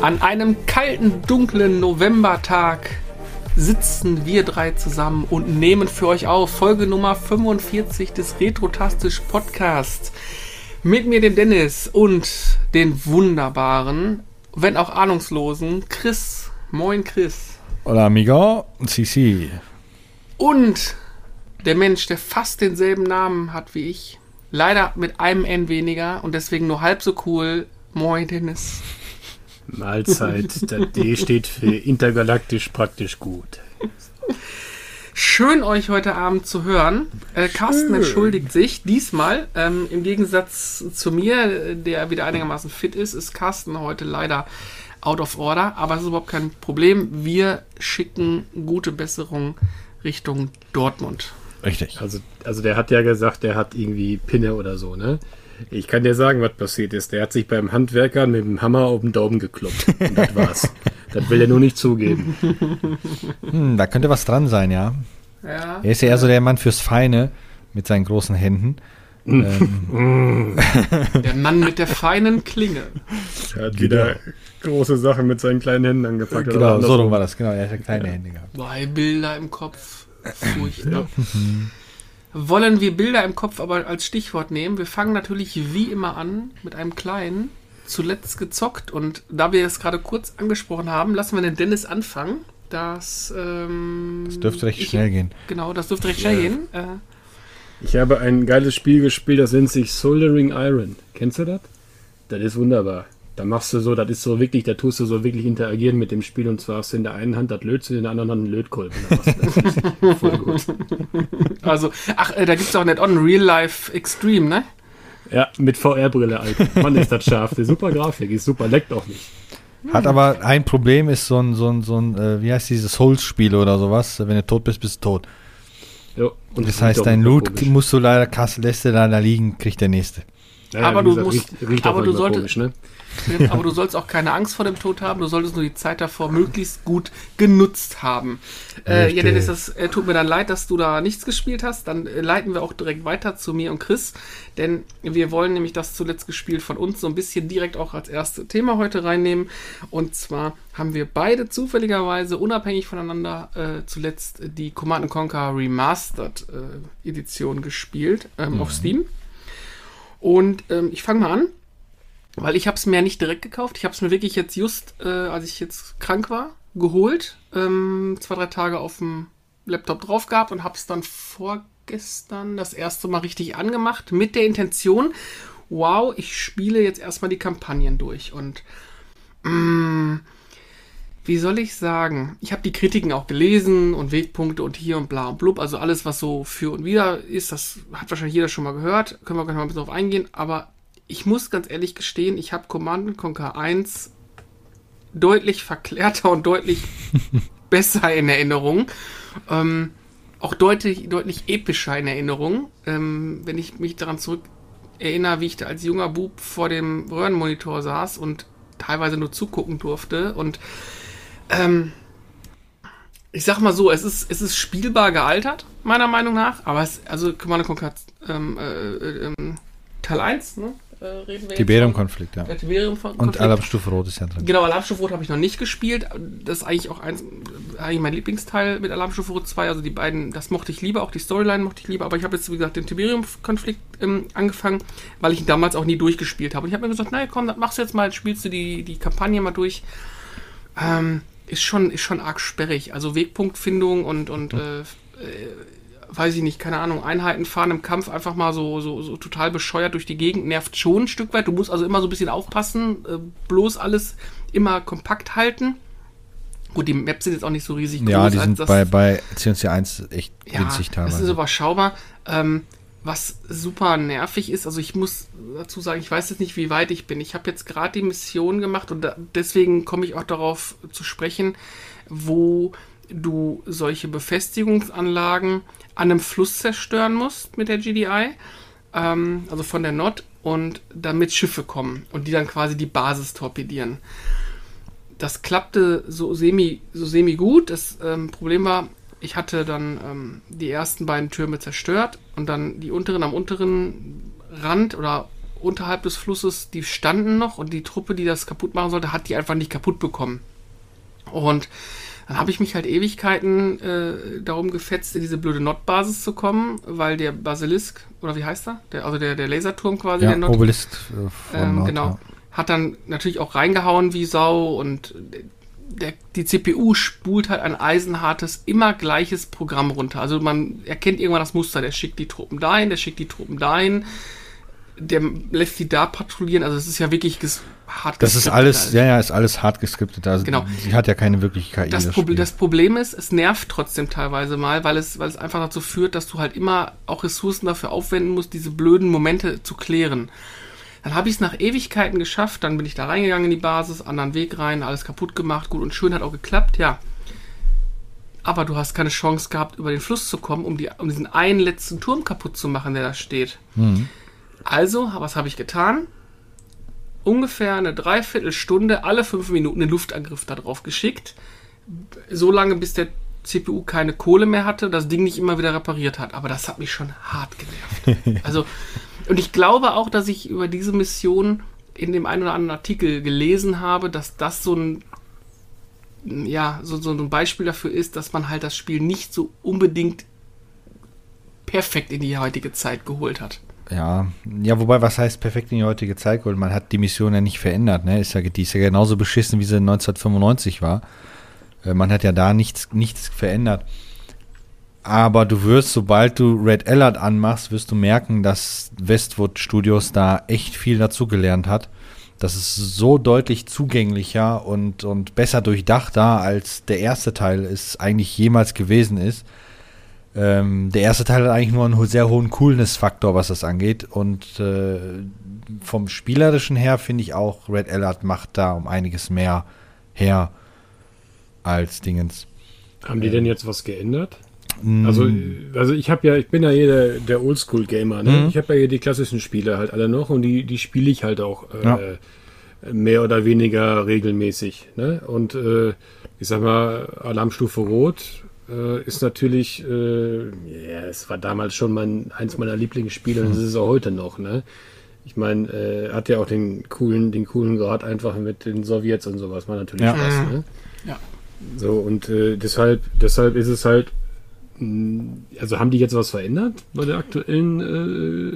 An einem kalten, dunklen Novembertag sitzen wir drei zusammen und nehmen für euch auf Folge Nummer 45 des Retrotastisch Podcasts. Mit mir dem Dennis und den wunderbaren, wenn auch ahnungslosen Chris. Moin Chris. Hola amigo, sí, sí. Und der Mensch, der fast denselben Namen hat wie ich, leider mit einem N weniger und deswegen nur halb so cool. Moin Dennis. Mahlzeit. Der D steht für intergalaktisch praktisch gut. Schön, euch heute Abend zu hören. Äh, Carsten entschuldigt sich. Diesmal, ähm, im Gegensatz zu mir, der wieder einigermaßen fit ist, ist Carsten heute leider out of order. Aber es ist überhaupt kein Problem. Wir schicken gute Besserung Richtung Dortmund. Richtig. Also, also der hat ja gesagt, der hat irgendwie Pinne oder so, ne? Ich kann dir sagen, was passiert ist. Der hat sich beim Handwerker mit dem Hammer auf den Daumen gekloppt. Und das war's. das will er nur nicht zugeben. Hm, da könnte was dran sein, ja. Ja. Er ist ja eher so der Mann fürs Feine mit seinen großen Händen. ähm, Der Mann mit der feinen Klinge. Er hat wieder große Sachen mit seinen kleinen Händen angepackt. genau, so rum war das. Genau, er hat ja kleine Hände gehabt. Zwei Bilder im Kopf. Furchtbar. Wollen wir Bilder im Kopf aber als Stichwort nehmen? Wir fangen natürlich wie immer an mit einem kleinen. Zuletzt gezockt und da wir es gerade kurz angesprochen haben, lassen wir den Dennis anfangen. Das, ähm, Das dürfte recht ich- schnell gehen. Genau, das dürfte recht schnell Ja. gehen. Äh, Ich habe ein geiles Spiel gespielt, das nennt sich Soldering Iron. Kennst du das? Das ist wunderbar. Da machst du so, das ist so wirklich, da tust du so wirklich interagieren mit dem Spiel und zwar hast du in der einen Hand das Lötzinn, in der anderen Hand einen Lötkolben. Voll gut. also, ach, äh, da gibt es auch nicht on Real Life Extreme, ne? Ja, mit VR-Brille, Alter. Mann, ist das scharf. Die super Grafik, ist super, leckt auch nicht. Hat aber ein Problem, ist so ein, so ein, so ein äh, wie heißt dieses Souls-Spiel oder sowas. Wenn du tot bist, bist du tot. Jo, und Das heißt, dein Loot komisch. musst du leider, lässt du leider liegen, kriegt der nächste. Ja, aber wie du gesagt, musst- Riecht, riecht aber du solltest- komisch, ne? Aber du sollst auch keine Angst vor dem Tod haben, du solltest nur die Zeit davor möglichst gut genutzt haben. Äh, ja. Dennis, das äh, tut mir dann leid, dass du da nichts gespielt hast. Dann äh, leiten wir auch direkt weiter zu mir und Chris, denn wir wollen nämlich das zuletzt gespielt von uns so ein bisschen direkt auch als erstes Thema heute reinnehmen. Und zwar haben wir beide zufälligerweise unabhängig voneinander äh, zuletzt die Command Conquer Remastered äh, Edition gespielt ähm, auf Steam. Und ähm, ich fange mal an. Weil ich habe es mir nicht direkt gekauft. Ich habe es mir wirklich jetzt just, äh, als ich jetzt krank war, geholt. Ähm, zwei, drei Tage auf dem Laptop drauf gehabt und habe es dann vorgestern das erste Mal richtig angemacht mit der Intention, wow, ich spiele jetzt erstmal die Kampagnen durch. Und mm, wie soll ich sagen? Ich habe die Kritiken auch gelesen und Wegpunkte und hier und bla und blub. Also alles, was so für und wieder ist, das hat wahrscheinlich jeder schon mal gehört. Können wir gleich mal ein bisschen drauf eingehen. Aber ich muss ganz ehrlich gestehen, ich habe Command Conquer 1 deutlich verklärter und deutlich besser in Erinnerung. Ähm, auch deutlich, deutlich epischer in Erinnerung. Ähm, wenn ich mich daran zurück erinnere, wie ich da als junger Bub vor dem Röhrenmonitor saß und teilweise nur zugucken durfte. Und ähm, ich sag mal so, es ist, es ist spielbar gealtert, meiner Meinung nach. Aber es, also Command Conquer ähm, äh, äh, ähm, Teil 1, ne? Äh, reden wir Tiberium-Konflikt, ja. Tiberium-Konflikt. Und Alarmstufe Rot ist ja drin. Genau, Alarmstufe Rot habe ich noch nicht gespielt. Das ist eigentlich auch eins, eigentlich mein Lieblingsteil mit Alarmstufe Rot 2. Also die beiden, das mochte ich lieber, auch die Storyline mochte ich lieber. Aber ich habe jetzt, wie gesagt, den Tiberium-Konflikt ähm, angefangen, weil ich ihn damals auch nie durchgespielt habe. Und ich habe mir gesagt, naja, komm, das machst du jetzt mal, spielst du die, die Kampagne mal durch. Ähm, ist schon, ist schon arg sperrig. Also Wegpunktfindung und, und äh, äh, weiß ich nicht, keine Ahnung, Einheiten fahren im Kampf einfach mal so, so, so total bescheuert durch die Gegend, nervt schon ein Stück weit. Du musst also immer so ein bisschen aufpassen, äh, bloß alles immer kompakt halten. Gut, die Maps sind jetzt auch nicht so riesig groß. Ja, die sind das- bei, bei CNC 1 echt ja, winzig Das teilweise. ist überschaubar. Ähm, was super nervig ist, also ich muss dazu sagen, ich weiß jetzt nicht, wie weit ich bin. Ich habe jetzt gerade die Mission gemacht und da, deswegen komme ich auch darauf zu sprechen, wo du solche Befestigungsanlagen an einem Fluss zerstören musst mit der GDI, ähm, also von der NOT, und damit Schiffe kommen und die dann quasi die Basis torpedieren das klappte so semi, so semi gut. Das ähm, Problem war, Ich hatte dann ähm, die ersten beiden Türme zerstört und dann die unteren am unteren Rand oder unterhalb des Flusses, die standen noch und die Truppe, die das kaputt machen sollte, hat die einfach nicht kaputt bekommen. Und dann habe ich mich halt Ewigkeiten äh, darum gefetzt, in diese blöde Notbasis zu kommen, weil der Basilisk, oder wie heißt er? Der, also der, der Laserturm quasi, Ja, der Not Obelisk äh, von ähm, Nord, genau. ja. Hat dann natürlich auch reingehauen wie Sau und der, die CPU spult halt ein eisenhartes, immer gleiches Programm runter. Also man erkennt irgendwann das Muster, der schickt die Truppen dahin, der schickt die Truppen dahin, der lässt die da patrouillieren. Also es ist ja wirklich hart Das ist alles, alles. ja, ja, ist alles hart geskriptet. Also Genau. Sie hat ja keine wirkliche KI. Das, Spiel. das Problem ist, es nervt trotzdem teilweise mal, weil es, weil es einfach dazu führt, dass du halt immer auch Ressourcen dafür aufwenden musst, diese blöden Momente zu klären. Dann habe ich es nach Ewigkeiten geschafft, dann bin ich da reingegangen in die Basis, anderen Weg rein, alles kaputt gemacht, gut und schön, hat auch geklappt, ja. Aber du hast keine Chance gehabt, über den Fluss zu kommen, um, die, um diesen einen letzten Turm kaputt zu machen, der da steht. Also, was habe ich getan? Ungefähr eine Dreiviertelstunde, alle fünf Minuten einen Luftangriff darauf geschickt. So lange, bis der CPU keine Kohle mehr hatte und das Ding nicht immer wieder repariert hat. Aber das hat mich schon hart genervt. Also, und ich glaube auch, dass ich über diese Mission in dem einen oder anderen Artikel gelesen habe, dass das so ein ja, so, so ein Beispiel dafür ist, dass man halt das Spiel nicht so unbedingt perfekt in die heutige Zeit geholt hat. Ja, ja, wobei, was heißt perfekt in die heutige Zeit geholt? Man hat die Mission ja nicht verändert, ne? Ist ja, die ist ja genauso beschissen, wie sie 1995 war. Äh, Man hat ja da nichts, nichts verändert. Aber du wirst, sobald du Red Alert anmachst, wirst du merken, dass Westwood Studios da echt viel dazugelernt hat. Das ist so deutlich zugänglicher und, und besser durchdachter, als der erste Teil es eigentlich jemals gewesen ist. Ähm, der erste Teil hat eigentlich nur einen sehr hohen Coolness-Faktor, was das angeht. Und äh, vom Spielerischen her finde ich auch, Red Alert macht da um einiges mehr her als Dingens. Haben die denn jetzt was geändert? Mm, Also, also ich habe ja, ich bin ja hier der, der Oldschool-Gamer, ne? Mhm. Ich habe ja hier die klassischen Spiele halt alle noch und die, die spiele ich halt auch äh, Ja. mehr oder weniger regelmäßig. Ne? Und äh, ich sag mal, Alarmstufe Rot äh, ist natürlich, äh, ja, es war damals schon mein, eins meiner Lieblingsspiele und es ist auch heute noch, ne? Ich meine, äh, hat ja auch den coolen, den coolen Grad einfach mit den Sowjets und sowas, war natürlich Ja. was, Mhm. ne? Ja. So, und äh, deshalb, deshalb ist es halt, also haben die jetzt was verändert bei der aktuellen,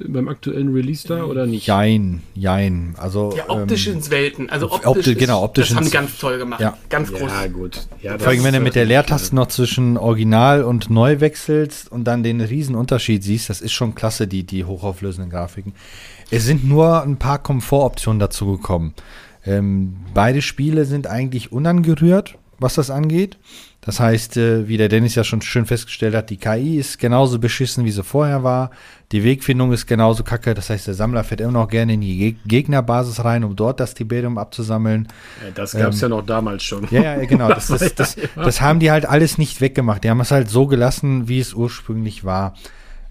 äh, beim aktuellen Release da oder nicht? Jein, jein. Also, Ja, optisch ähm, ins Welten. Also optisch- optisch, ist- genau, optisch Das haben die ganz toll gemacht. Ja. Ganz groß. Ja, gut. Ja, vor allem, wenn du mit der Leertaste noch noch zwischen Original und Neu wechselst und dann den riesen Unterschied siehst, das ist schon klasse, die, die hochauflösenden Grafiken. Es sind nur ein paar Komfortoptionen dazugekommen. Ähm, beide Spiele sind eigentlich unangerührt, was das angeht. Das heißt, äh, wie der Dennis ja schon schön festgestellt hat, die KI ist genauso beschissen, wie sie vorher war. Die Wegfindung ist genauso kacke. Das heißt, der Sammler fährt immer noch gerne in die Geg Gegnerbasis rein, um dort das Tiberium abzusammeln. Das gab es ja noch damals schon. Ja, ja, genau. Das, das, das, das haben die halt alles nicht weggemacht. Die haben es halt so gelassen, wie es ursprünglich war.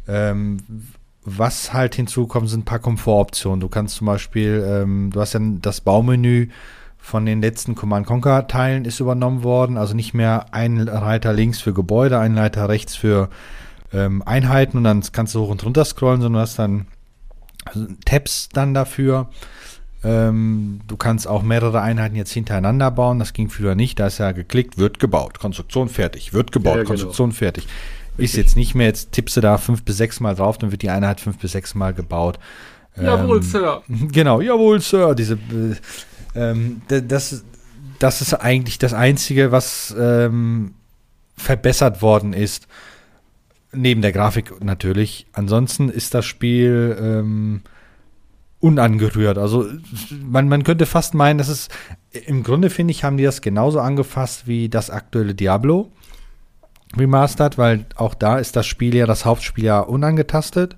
Ähm, was halt hinzukommt, sind ein paar Komfortoptionen. Du kannst zum Beispiel, ähm, du hast ja das Baumenü von den letzten Command Conquer Teilen ist übernommen worden. Also nicht mehr ein Reiter links für Gebäude, ein Reiter rechts für ähm, Einheiten und dann kannst du hoch und runter scrollen, sondern du hast dann also Tabs dann dafür. Ähm, du kannst auch mehrere Einheiten jetzt hintereinander bauen. Das ging früher nicht. Da ist ja geklickt, wird gebaut. Konstruktion fertig, wird gebaut, Ja, genau. Konstruktion fertig. Ist jetzt nicht mehr, jetzt tippst du da fünf bis sechs Mal drauf, dann wird die Einheit fünf bis sechs Mal gebaut. Jawohl, Ähm, Sir. Genau, jawohl, Sir. Diese, äh, ähm, das, das ist eigentlich das Einzige, was ähm, verbessert worden ist. Neben der Grafik natürlich. Ansonsten ist das Spiel ähm, unangerührt. Also man, man könnte fast meinen, dass es im Grunde finde ich, haben die das genauso angefasst wie das aktuelle Diablo Remastered, weil auch da ist das Spiel ja, das Hauptspiel ja unangetastet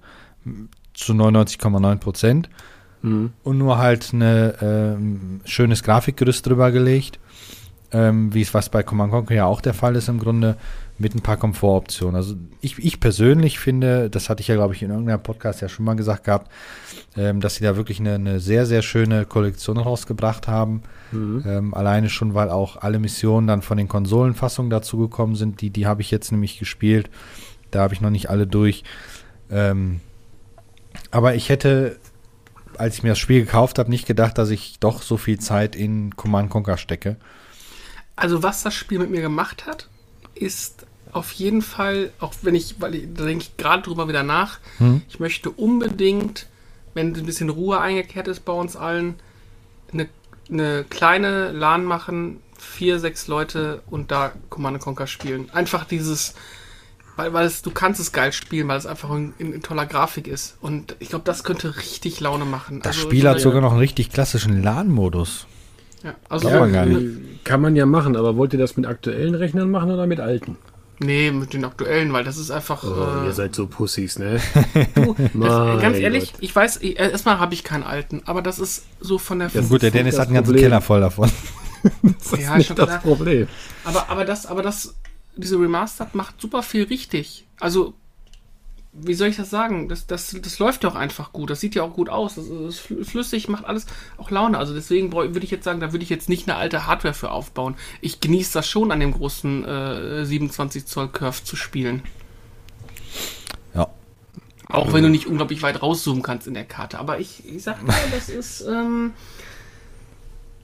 zu 99,9 Prozent Mhm. und nur halt ein ähm, schönes Grafikgerüst drüber gelegt, ähm, wie es was bei Command Conquer ja auch der Fall ist im Grunde. mit ein paar Komfortoptionen. Also ich, ich persönlich finde, das hatte ich ja, glaube ich, in irgendeinem Podcast ja schon mal gesagt gehabt, ähm, dass sie da wirklich eine, eine sehr, sehr schöne Kollektion rausgebracht haben. Mhm. Ähm, alleine schon, weil auch alle Missionen dann von den Konsolenfassungen dazu gekommen sind. Die, die habe ich jetzt nämlich gespielt. Da habe ich noch nicht alle durch. Ähm, aber ich hätte, als ich mir das Spiel gekauft habe, nicht gedacht, dass ich doch so viel Zeit in Command Conquer stecke. Also was das Spiel mit mir gemacht hat, ist auf jeden Fall, auch wenn ich, weil ich, da denke ich gerade drüber wieder nach, hm. ich möchte unbedingt, wenn ein bisschen Ruhe eingekehrt ist bei uns allen, eine, eine kleine LAN machen, vier, sechs Leute und da Command Conquer spielen. Einfach dieses, weil, weil es, du kannst es geil spielen, weil es einfach in, in, in toller Grafik ist. Und ich glaube, das könnte richtig Laune machen. Das also, Spiel hat sogar noch einen richtig klassischen LAN-Modus. Ja, also ja, gar nicht. kann man ja machen, aber wollt ihr das mit aktuellen Rechnern machen oder mit alten? Nee, mit den aktuellen, weil das ist einfach. Oh, äh, ihr seid so Pussys, ne? du, das, ganz ehrlich, Gott. ich weiß, ich, erstmal habe ich keinen alten, aber das ist so von der. Ja, gut, der Dennis hat einen ganzen Keller voll davon. das ja, ist nicht das Problem. Aber, aber das, aber das, diese Remastered macht super viel richtig. Also wie soll ich das sagen? Das, das, das läuft doch einfach gut. Das sieht ja auch gut aus. Das ist flüssig, macht alles auch Laune. Also deswegen würde ich jetzt sagen, da würde ich jetzt nicht eine alte Hardware für aufbauen. Ich genieße das schon, an dem großen äh, 27 Zoll Curve zu spielen. Ja. Auch wenn du nicht unglaublich weit rauszoomen kannst in der Karte. Aber ich, ich sag mal, das ist. Ähm,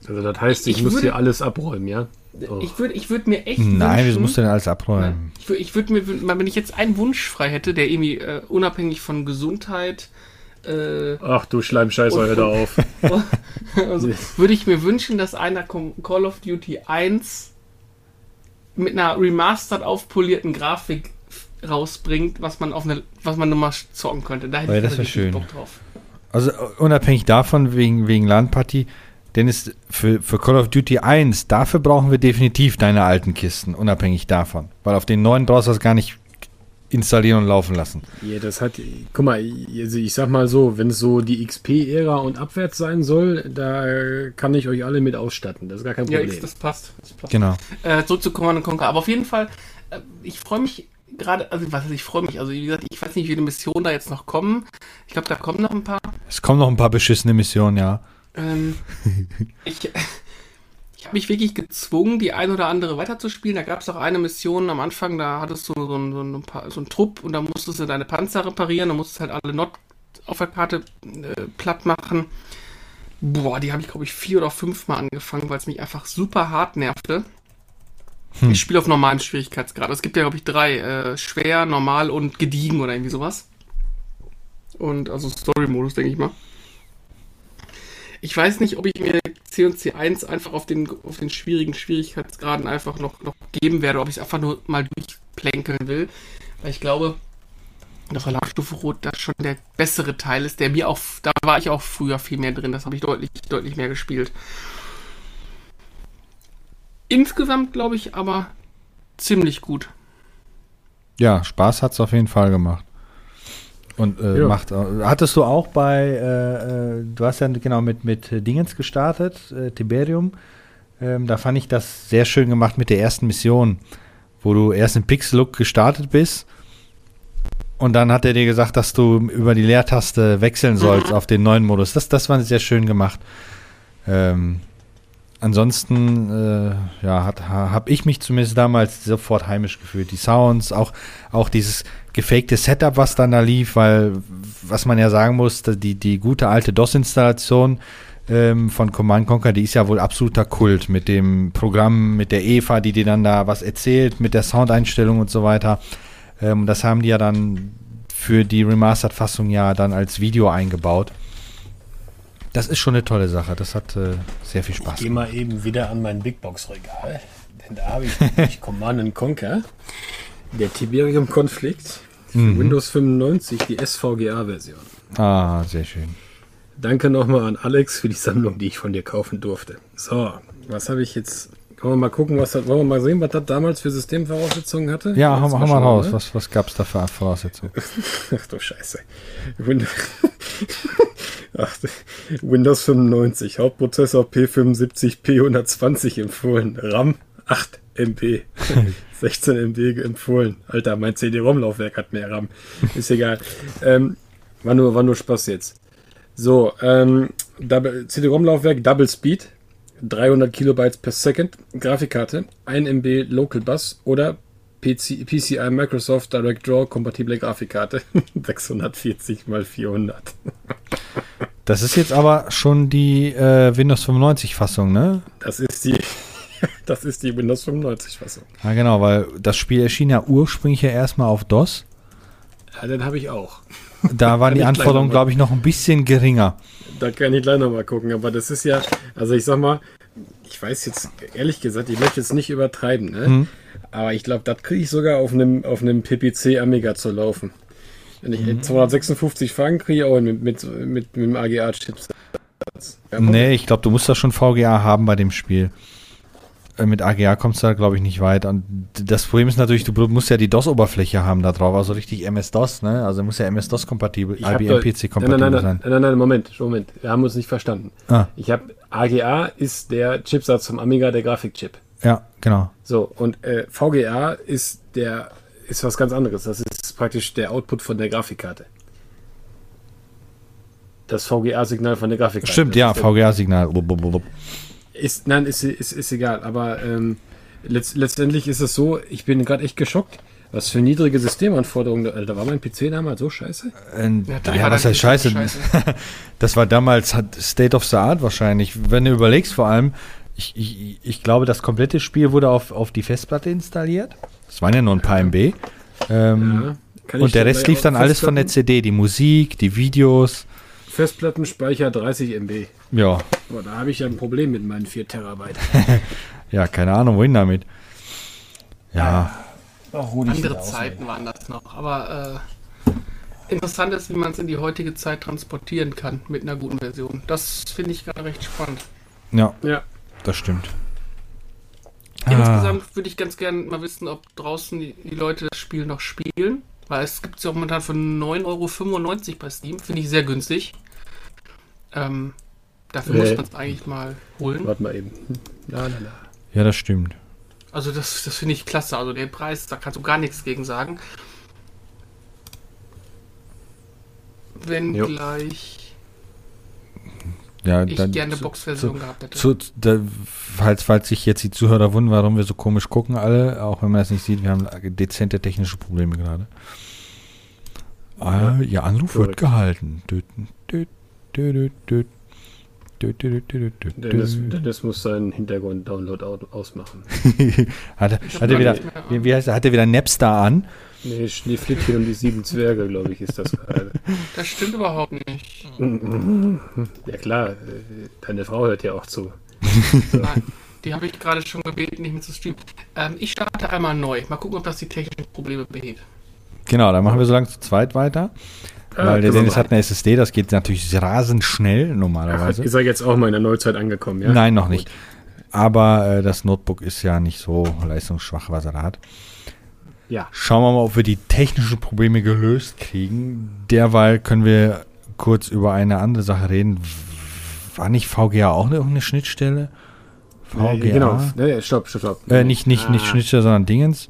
also das heißt, ich, ich muss würde, hier alles abräumen, ja? Oh. Ich würde ich würd mir echt. Nein, wieso musst du denn alles abräumen? Ich würde ich würd mir, wenn ich jetzt einen Wunsch frei hätte, der irgendwie äh, unabhängig von Gesundheit. Äh, Ach du Schleimscheißer, hör da auf. also, würde ich mir wünschen, dass einer Call of Duty 1 mit einer remastered aufpolierten Grafik rausbringt, was man auf eine, was man nochmal zocken könnte. Da hätte ja, ich das schön. Bock drauf. Also unabhängig davon, wegen, wegen LAN-Partie, denn es für, für Call of Duty 1, dafür brauchen wir definitiv deine alten Kisten, unabhängig davon. Weil auf den neuen brauchst du das gar nicht installieren und laufen lassen. Ja, das hat, guck mal, also ich sag mal so, wenn es so die XP-Ära und abwärts sein soll, da kann ich euch alle mit ausstatten. Das ist gar kein Problem. Ja, das passt. Das passt. Genau. Äh, zurück zu Command Conquer. Aber auf jeden Fall, äh, ich freue mich gerade, also was ich freue mich, also wie gesagt, ich weiß nicht, wie viele Missionen da jetzt noch kommen. Ich glaube, da kommen noch ein paar. Es kommen noch ein paar beschissene Missionen, ja. Ähm, ich ich habe mich wirklich gezwungen, die ein oder andere weiterzuspielen. Da gab es auch eine Mission am Anfang, da hattest du so, ein, so, ein, so einen Trupp und da musstest du deine Panzer reparieren, da musstest halt alle Not auf der Karte äh, platt machen. Boah, die habe ich, glaube ich, vier oder fünf Mal angefangen, weil es mich einfach super hart nervte. Hm. Ich spiele auf normalem Schwierigkeitsgrad. Es gibt ja, glaube ich, drei. Äh, schwer, normal und gediegen oder irgendwie sowas. Und also Story-Modus, denke ich mal. Ich weiß nicht, ob ich mir C und C1 einfach auf den, auf den schwierigen Schwierigkeitsgraden einfach noch, noch geben werde, ob ich es einfach nur mal durchplänkeln will. Weil ich glaube, dass Verlagsstufe Rot das schon der bessere Teil ist, der mir auch, da war ich auch früher viel mehr drin, das habe ich deutlich, deutlich mehr gespielt. Insgesamt glaube ich aber ziemlich gut. Ja, Spaß hat es auf jeden Fall gemacht. Und äh, ja. macht. Hattest du auch bei, äh, äh, du hast ja genau mit, mit Dingens gestartet, äh, Tiberium. Ähm, da fand ich das sehr schön gemacht mit der ersten Mission, wo du erst im Pixel-Look gestartet bist. Und dann hat er dir gesagt, dass du über die Leertaste wechseln sollst auf den neuen Modus. Das, das war sehr schön gemacht. Ähm, ansonsten, äh, ja, habe ich mich zumindest damals sofort heimisch gefühlt. Die Sounds, auch, auch dieses gefakte Setup, was dann da lief, weil, was man ja sagen muss, die, die gute alte DOS-Installation ähm, von Command Conquer, die ist ja wohl absoluter Kult mit dem Programm, mit der Eva, die dir dann da was erzählt, mit der Soundeinstellung und so weiter. Ähm, das haben die ja dann für die Remastered-Fassung ja dann als Video eingebaut. Das ist schon eine tolle Sache. Das hat äh, sehr viel Spaß. Ich gehe mal eben wieder an mein Big Box Regal, denn da habe ich Command Conquer, der Tiberium-Konflikt mhm. Windows 95, die SVGA-Version. Ah, sehr schön. Danke nochmal an Alex für die Sammlung, die ich von dir kaufen durfte. So, was habe ich jetzt? Wollen wir mal gucken, was das, wollen wir mal sehen, was das damals für Systemvoraussetzungen hatte? Ja, hau, hau mal raus. Ne? Was, was gab es da für Voraussetzungen? Ach du Scheiße. Windows, Ach, Windows 95, Hauptprozessor P75, P120 empfohlen, RAM 8 MB. 16 MB empfohlen. Alter, mein CD-ROM-Laufwerk hat mehr RAM. Ist egal. Ähm, war, nur, war nur Spaß jetzt. So, ähm, CD-ROM-Laufwerk Double Speed. 300 Kilobytes per Second. Grafikkarte. 1 MB Local Bus oder PC, PCI Microsoft Direct Draw kompatible Grafikkarte. 640 mal 400. Das ist jetzt aber schon die äh, Windows 95 Fassung, ne? Das ist die, das ist die Windows 95 Fassung. Ja, genau, weil das Spiel erschien ja ursprünglich ja erstmal auf DOS. Ja, den habe ich auch. Da waren die Anforderungen, glaube ich, noch ein bisschen geringer. Da kann ich gleich nochmal gucken, aber das ist ja, also ich sag mal, ich weiß jetzt, ehrlich gesagt, ich möchte jetzt nicht übertreiben, ne? Mhm. Aber ich glaube, das kriege ich sogar auf einem, auf einem PPC Amiga zu laufen. Wenn ich 256 fahren kriege, auch mit, mit, mit, mit dem AGA-Chips. Ja, Nee, ich glaube, du musst da schon VGA haben bei dem Spiel. Äh, Mit AGA kommst du da, glaube ich, nicht weit. Und das Problem ist natürlich, du musst ja die DOS-Oberfläche haben da drauf, also richtig MS-DOS, ne? Also muss ja MS-DOS-kompatibel, Ich hab IBM doch- PC-kompatibel nein, nein, nein, sein. nein, nein, nein, Moment, Moment. Wir haben uns nicht verstanden. Ah, Ich habe AGA ist der Chipsatz vom Amiga, der Grafikchip. ja, genau. So, und äh, VGA ist der ist was ganz anderes. Das ist praktisch der Output von der Grafikkarte. Das VGA-Signal von der Grafikkarte. Stimmt, ja, VGA-Signal. Ist, nein, ist, ist, ist egal. Aber ähm, letzt, letztendlich ist es so, ich bin gerade echt geschockt, was für niedrige Systemanforderungen. Da, da war mein PC damals so scheiße. Äh, Natürlich ja, was das heißt scheiße? scheiße. Das war damals hat State of the Art wahrscheinlich. Wenn du überlegst, vor allem, ich, ich, ich glaube, das komplette Spiel wurde auf, auf die Festplatte installiert. Das waren ja nur ein paar MB. Ähm, Ja, und der Rest lief dann alles von der CD, die Musik, die Videos. Festplattenspeicher 30 MB. Ja, Aber da habe ich ja ein Problem mit meinen 4 Terabyte. ja, keine Ahnung, wohin damit. Ja, Andere Zeiten waren das noch. Aber äh, interessant ist, wie man es in die heutige Zeit transportieren kann mit einer guten Version. Das finde ich gerade recht spannend. ja, Ja, das stimmt. Insgesamt würde ich ganz gerne mal wissen, ob draußen die, die Leute das Spiel noch spielen. Weil es gibt es ja auch momentan für 9,95 Euro bei Steam. Finde ich sehr günstig. Ähm, dafür Nee. muss man es eigentlich mal holen. warte mal eben. Na, na, na. Ja, das stimmt. Also das, das finde ich klasse. Also den Preis, da kannst du gar nichts gegen sagen. Wenn Jo. gleich Ja, ich dann, gerne eine Boxversion zu- gehabt hätte. Zu, da, falls, falls sich jetzt die Zuhörer wundern, warum wir so komisch gucken, alle, auch wenn man das nicht sieht, wir haben dezente technische Probleme gerade. Ah, Ihr Anruf wird gehalten. Düt, düt, düt, Dennis. Dennis muss seinen Hintergrund-Download au- ausmachen. hat, er- hat er wieder, wie, wie heißt er, hat er wieder Napstar an? Nee, Schneeflittchen und die sieben Zwerge, glaube ich, ist das gerade. Das stimmt überhaupt nicht. Ja klar, deine Frau hört ja auch zu. Nein, die habe ich gerade schon gebeten, nicht mehr zu streamen. Ähm, ich starte einmal neu. Mal gucken, ob das die technischen Probleme behebt. Genau, dann machen wir so lange zu zweit weiter. Ah, weil der Dennis hat eine SSD, das geht natürlich rasend schnell Ach, normalerweise. ist er jetzt auch mal in der Neuzeit angekommen, ja? Nein, noch Gut. nicht. Aber äh, das Notebook ist ja nicht so leistungsschwach, was er da hat. Ja, Schauen wir mal, ob wir die technischen Probleme gelöst kriegen. Derweil können wir kurz über eine andere Sache reden. War nicht VGA auch eine, eine Schnittstelle? VGA? Nee, genau. Stopp, stopp, stopp. Äh, nicht, nicht, nicht Ah, Schnittstelle, sondern Dingens.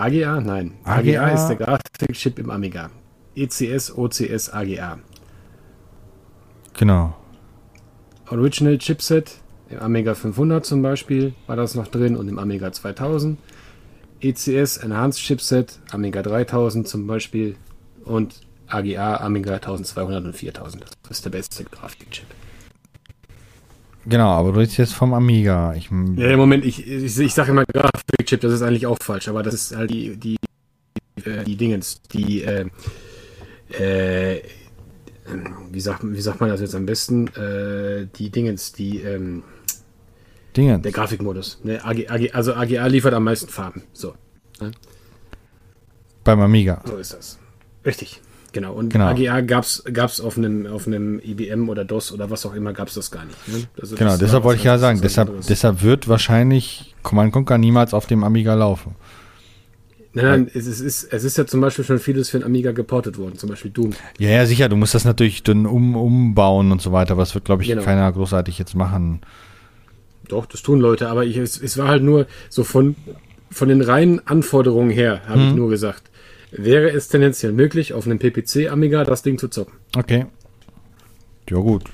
AGA? Nein. AGA? AGA, ist der Grafikchip im Amiga. ECS, OCS, AGA. Genau. Original Chipset, im Amiga 500 zum Beispiel, war das noch drin und im Amiga 2000. ECS Enhanced Chipset, Amiga 3000 zum Beispiel und AGA, Amiga 1200 und 4000. Das ist der beste Grafikchip. Genau, aber du redest jetzt vom Amiga. Ich, Ja, im Moment, ich, ich, ich sage immer Grafikchip, das ist eigentlich auch falsch, aber das ist halt die, die, äh, die Dingens, die, äh, äh, wie sagt, wie sagt man das jetzt am besten? Äh, die Dingens, die, ähm, Dingens. der Grafikmodus. Ne, AG, AG, also AGA liefert am meisten Farben. So, Beim Amiga. so ist das. Richtig. Genau. Und Genau. AGA gab's gab's auf einem auf einem IBM oder DOS oder was auch immer gab's das gar nicht. Ne? Also Genau, deshalb wollte ich ja sagen, deshalb, deshalb wird wahrscheinlich Command Conquer niemals auf dem Amiga laufen. Nein, nein, es ist, es ist, es ja zum Beispiel schon vieles für den Amiga geportet worden, zum Beispiel Doom. Ja, ja, sicher, du musst das natürlich dann um, umbauen und so weiter, aber das wird, glaube ich, Genau. keiner großartig jetzt machen. Doch, das tun Leute, aber ich, es, es war halt nur so von, von den reinen Anforderungen her, habe ich nur gesagt. Wäre es tendenziell möglich, auf einem PPC Amiga das Ding zu zocken? Okay. Ja, gut.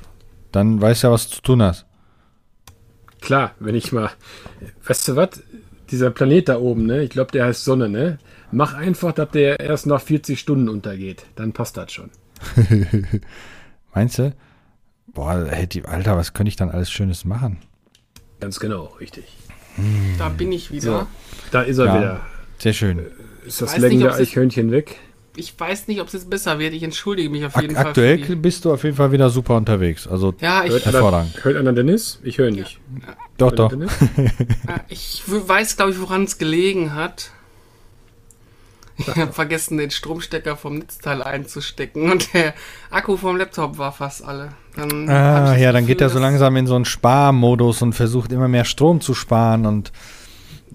Dann weißt du ja, was du zu tun hast. Klar, wenn ich mal, weißt du was, dieser Planet da oben, ne, ich glaube, der heißt Sonne, ne? Mach einfach, dass der erst nach 40 Stunden untergeht. Dann passt das schon. Meinst du? Boah, hätte, Alter, was könnte ich dann alles Schönes machen? Ganz genau, richtig. Da bin ich wieder. So, da ist er Ja. wieder. Sehr schön. Ist das es- Eichhörnchen weg? Ich weiß nicht, ob es jetzt besser wird. Ich entschuldige mich auf Ak jeden Fall. aktuell für die- bist du auf jeden Fall wieder super unterwegs. Also, Ja, ich, Hört Hervorragend. einer, hört einer Dennis? Ich höre ihn nicht. doch, Hört doch. Ja, ich weiß, glaube ich, woran es gelegen hat. Ich habe vergessen, den Stromstecker vom Netzteil einzustecken und der Akku vom Laptop war fast alle. Dann Ah, ja, dann Gefühl, geht er so langsam in so einen Sparmodus und versucht immer mehr Strom zu sparen und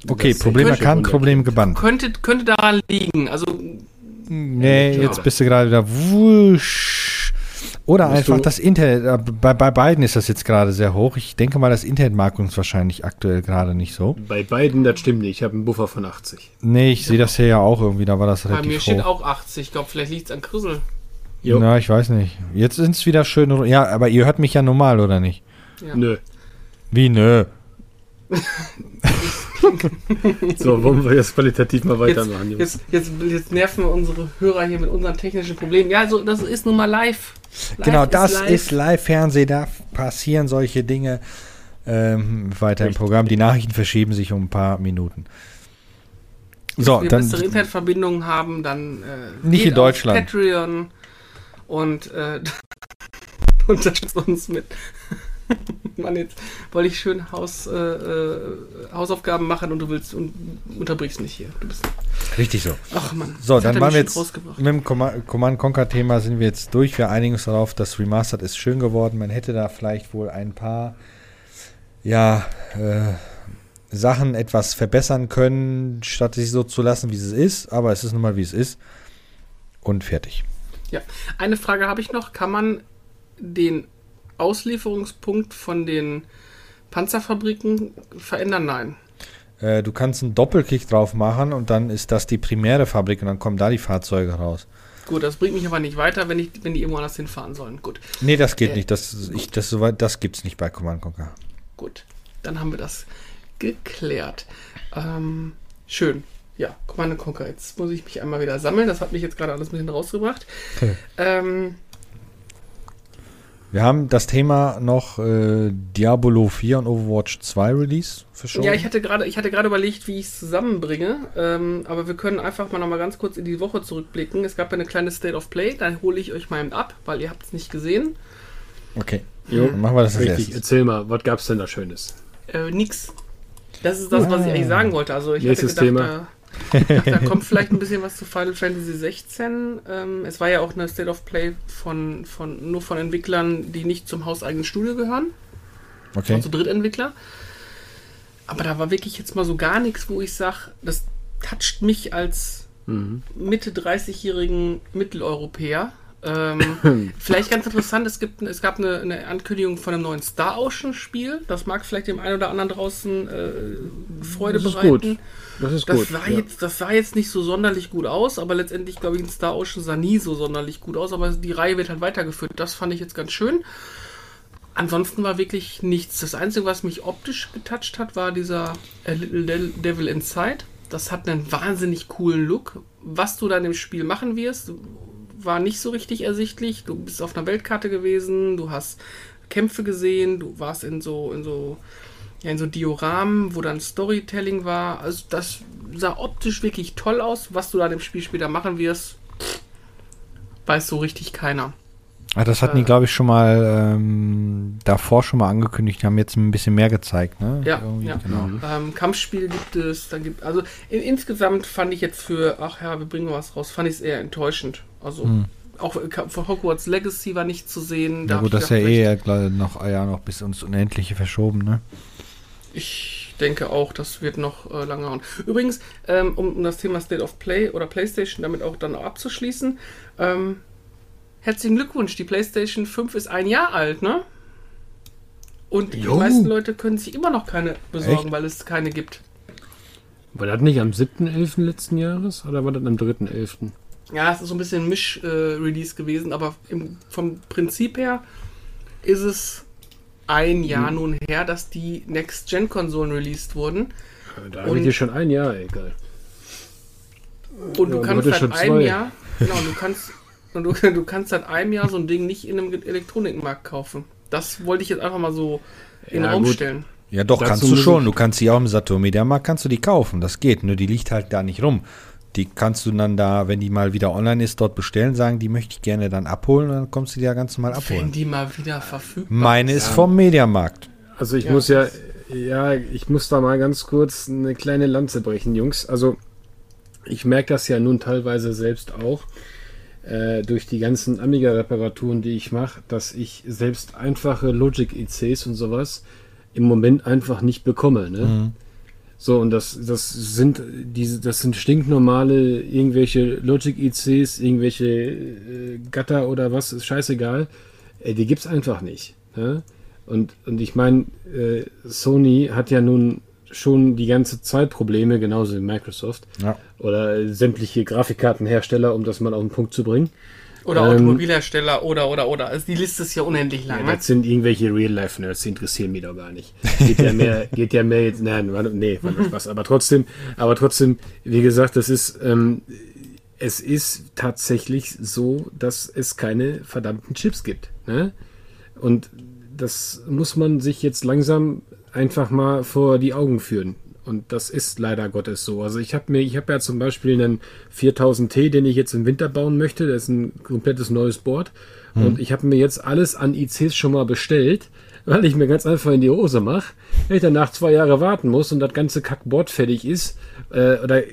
okay, Problem erkannt. Problem gebannt. Könnte, könnte daran liegen. Also, Nee, Ja. jetzt bist du gerade wieder wusch. Oder Musst einfach du- das Internet, äh, bei, bei beiden ist das jetzt gerade sehr hoch. Ich denke mal, das Internet mag uns wahrscheinlich aktuell gerade nicht so. Bei beiden, das stimmt nicht. Ich habe einen Buffer von 80. Nee, ich sehe das hier ja auch irgendwie, da war das bei mir relativ steht hoch. auch 80. Ich glaube, vielleicht liegt es an Krüssel. Jo. Na, ich weiß nicht. Jetzt sind es wieder schön. Ja, aber ihr hört mich ja normal, oder nicht? Ja. Nö. Wie, nö? So, wollen wir jetzt qualitativ mal Jetzt, weitermachen? Jungs? jetzt, jetzt, jetzt nerven wir unsere Hörer hier mit unseren technischen Problemen. Ja, so, das ist nun mal live. live genau, das live. ist Live-Fernsehen, da passieren solche Dinge ähm, weiter im Richtig. Programm. Die Nachrichten verschieben sich um ein paar Minuten. So, Wenn wir dann bessere Internetverbindungen haben, dann äh, Nicht geht in Deutschland. Auf Patreon und äh, unterstützt uns mit. Mann, jetzt wollte ich schön Haus, äh, äh, Hausaufgaben machen und du willst und unterbrichst mich hier. Du bist. richtig so. Ach man. So, dann waren wir jetzt mit dem Command Conquer Thema sind wir jetzt durch. Wir einigen uns darauf, das Remastered ist schön geworden. Man hätte da vielleicht wohl ein paar ja äh, Sachen etwas verbessern können, statt sich so zu lassen, wie es ist. Aber es ist nun mal wie es ist und fertig. Ja, eine Frage habe ich noch. Kann man den Auslieferungspunkt von den Panzerfabriken verändern? Nein. Äh, du kannst einen Doppelklick drauf machen und dann ist das die primäre Fabrik und dann kommen da die Fahrzeuge raus. Gut, das bringt mich aber nicht weiter, wenn, ich, wenn die irgendwo anders hinfahren sollen. Gut, Nee, das geht Äh. nicht. Das, ich, das, soweit- das gibt's nicht bei Command Conquer. gut. Dann haben wir das geklärt. Ähm, schön. Ja, Command Conquer. Jetzt muss ich mich einmal wieder sammeln. Das hat mich jetzt gerade alles ein bisschen rausgebracht. ähm, Wir haben das Thema noch äh, Diablo 4 und Overwatch 2 Release verschoben. ja, ich hatte gerade, ich hatte gerade überlegt, wie ich es zusammenbringe. Ähm, aber wir können einfach mal noch mal ganz kurz in die Woche zurückblicken. Es gab ja eine kleine State of Play. Da hole ich euch mal ab, weil ihr habt es nicht gesehen. Okay, Jo. dann machen wir das Richtig, erstes. erzähl mal, was gab's denn da Schönes? Äh, nix. Das ist das, was ich eigentlich sagen wollte. Also ich Nächstes hatte gedacht, Thema. Da, kommt vielleicht ein bisschen was zu Final Fantasy 16. Ähm, es war ja auch eine State of Play von, von nur von Entwicklern, die nicht zum hauseigenen Studio gehören, Okay. also Drittentwickler. Aber da war wirklich jetzt mal so gar nichts, wo ich sage, das toucht mich als Mhm. Mitte 30-jährigen Mitteleuropäer. Ähm, vielleicht ganz interessant, es, gibt, es gab eine, eine Ankündigung von einem neuen Star Ocean-Spiel. Das mag vielleicht dem einen oder anderen draußen äh, Freude Das ist bereiten. gut. Das ist Das, gut. sah ja. jetzt, das sah jetzt nicht so sonderlich gut aus, aber letztendlich, glaube ich, ein Star Ocean sah nie so sonderlich gut aus, aber die Reihe wird halt weitergeführt. Das fand ich jetzt ganz schön. Ansonsten war wirklich nichts. Das Einzige, was mich optisch getoucht hat, war dieser A Little Del- Devil Inside. Das hat einen wahnsinnig coolen Look. Was du dann im Spiel machen wirst, war nicht so richtig ersichtlich. Du bist auf einer Weltkarte gewesen, du hast Kämpfe gesehen, du warst in so, in so, ja, in so Dioramen, wo dann Storytelling war. Also das sah optisch wirklich toll aus. Was du dann im Spiel später machen wirst, weiß so richtig keiner. Ah, das hatten die, Äh. glaube ich, schon mal ähm, davor schon mal angekündigt. Die haben jetzt ein bisschen mehr gezeigt, ne? Ja, Irgendwie, ja. Genau. Ähm, Kampfspiel gibt es, dann gibt also in, insgesamt fand ich jetzt für, ach ja, wir bringen was raus, fand ich es eher enttäuschend. Also auch von Hogwarts Legacy war nicht zu sehen. Hm. Ja hab gut, das ist ja eh noch, ja, noch bis ins Unendliche verschoben, ne? Ich denke auch, das wird noch äh, lange hauen. Übrigens, ähm, um, um das Thema State of Play oder PlayStation damit auch dann abzuschließen, ähm, herzlichen Glückwunsch, die PlayStation 5 ist ein Jahr alt, ne? Und die Jo. meisten Leute können sich immer noch keine besorgen, Echt? weil es keine gibt. War das nicht am 7.11. letzten Jahres oder war das am 3.11.? Ja, es ist so ein bisschen ein Misch-Release gewesen, aber im, vom Prinzip her ist es ein Jahr Hm. nun her, dass die Next-Gen-Konsolen released wurden. Da Und- habe ich dir schon ein Jahr, egal. Und Ja, du und kannst seit schon einem zwei. Jahr, genau, du kannst, und du, du kannst seit einem Jahr so ein Ding nicht in einem Elektronikmarkt kaufen. Das wollte ich jetzt einfach mal so in den Ja, Raum gut. stellen. Ja, doch, Dazu kannst du schon. Du kannst sie auch im Saturn Mediamarkt kannst du die kaufen. Das geht. Nur die liegt halt da nicht rum. Die kannst du dann da, wenn die mal wieder online ist, dort bestellen, sagen, die möchte ich gerne dann abholen und dann kommst du die ja ganz normal Wenn abholen. die mal wieder verfügbar Meine ist vom Mediamarkt. Also ich Ja. muss ja, ja, ich muss da mal ganz kurz eine kleine Lanze brechen, Jungs. Also ich merke das ja nun teilweise selbst auch äh, durch die ganzen Amiga-Reparaturen, die ich mache, dass ich selbst einfache Logic-ICs und sowas im Moment einfach nicht bekomme. Ne? Mhm. So, und das, das sind diese, das sind stinknormale irgendwelche Logic-ICs, irgendwelche äh, Gatter oder was, ist scheißegal. Äh, die gibt's einfach nicht. Ne? Und, und ich meine, äh, Sony hat ja nun schon die ganze Zeit Probleme, genauso wie Microsoft Ja. oder sämtliche Grafikkartenhersteller, um das mal auf den Punkt zu bringen. Oder Ähm, Automobilhersteller oder oder oder. Also die Liste ist ja unendlich lang. Ja, ne? das sind irgendwelche Real-Life-Nerds, die interessieren mich doch gar nicht. Geht ja mehr, geht ja mehr jetzt, nein, nee, war nur Spaß. Aber trotzdem, aber trotzdem, wie gesagt, das ist, ähm, es ist tatsächlich so, dass es keine verdammten Chips gibt. Ne? Und das muss man sich jetzt langsam einfach mal vor die Augen führen. Und das ist leider Gottes so. Also ich habe mir, ich habe ja zum Beispiel einen 4000T, den ich jetzt im Winter bauen möchte. Das ist ein komplettes neues Board. Und ich habe mir jetzt alles an ICs schon mal bestellt, weil ich mir ganz einfach in die Hose mache. Wenn ich danach zwei Jahre warten muss und das ganze Kackboard fertig ist, äh, oder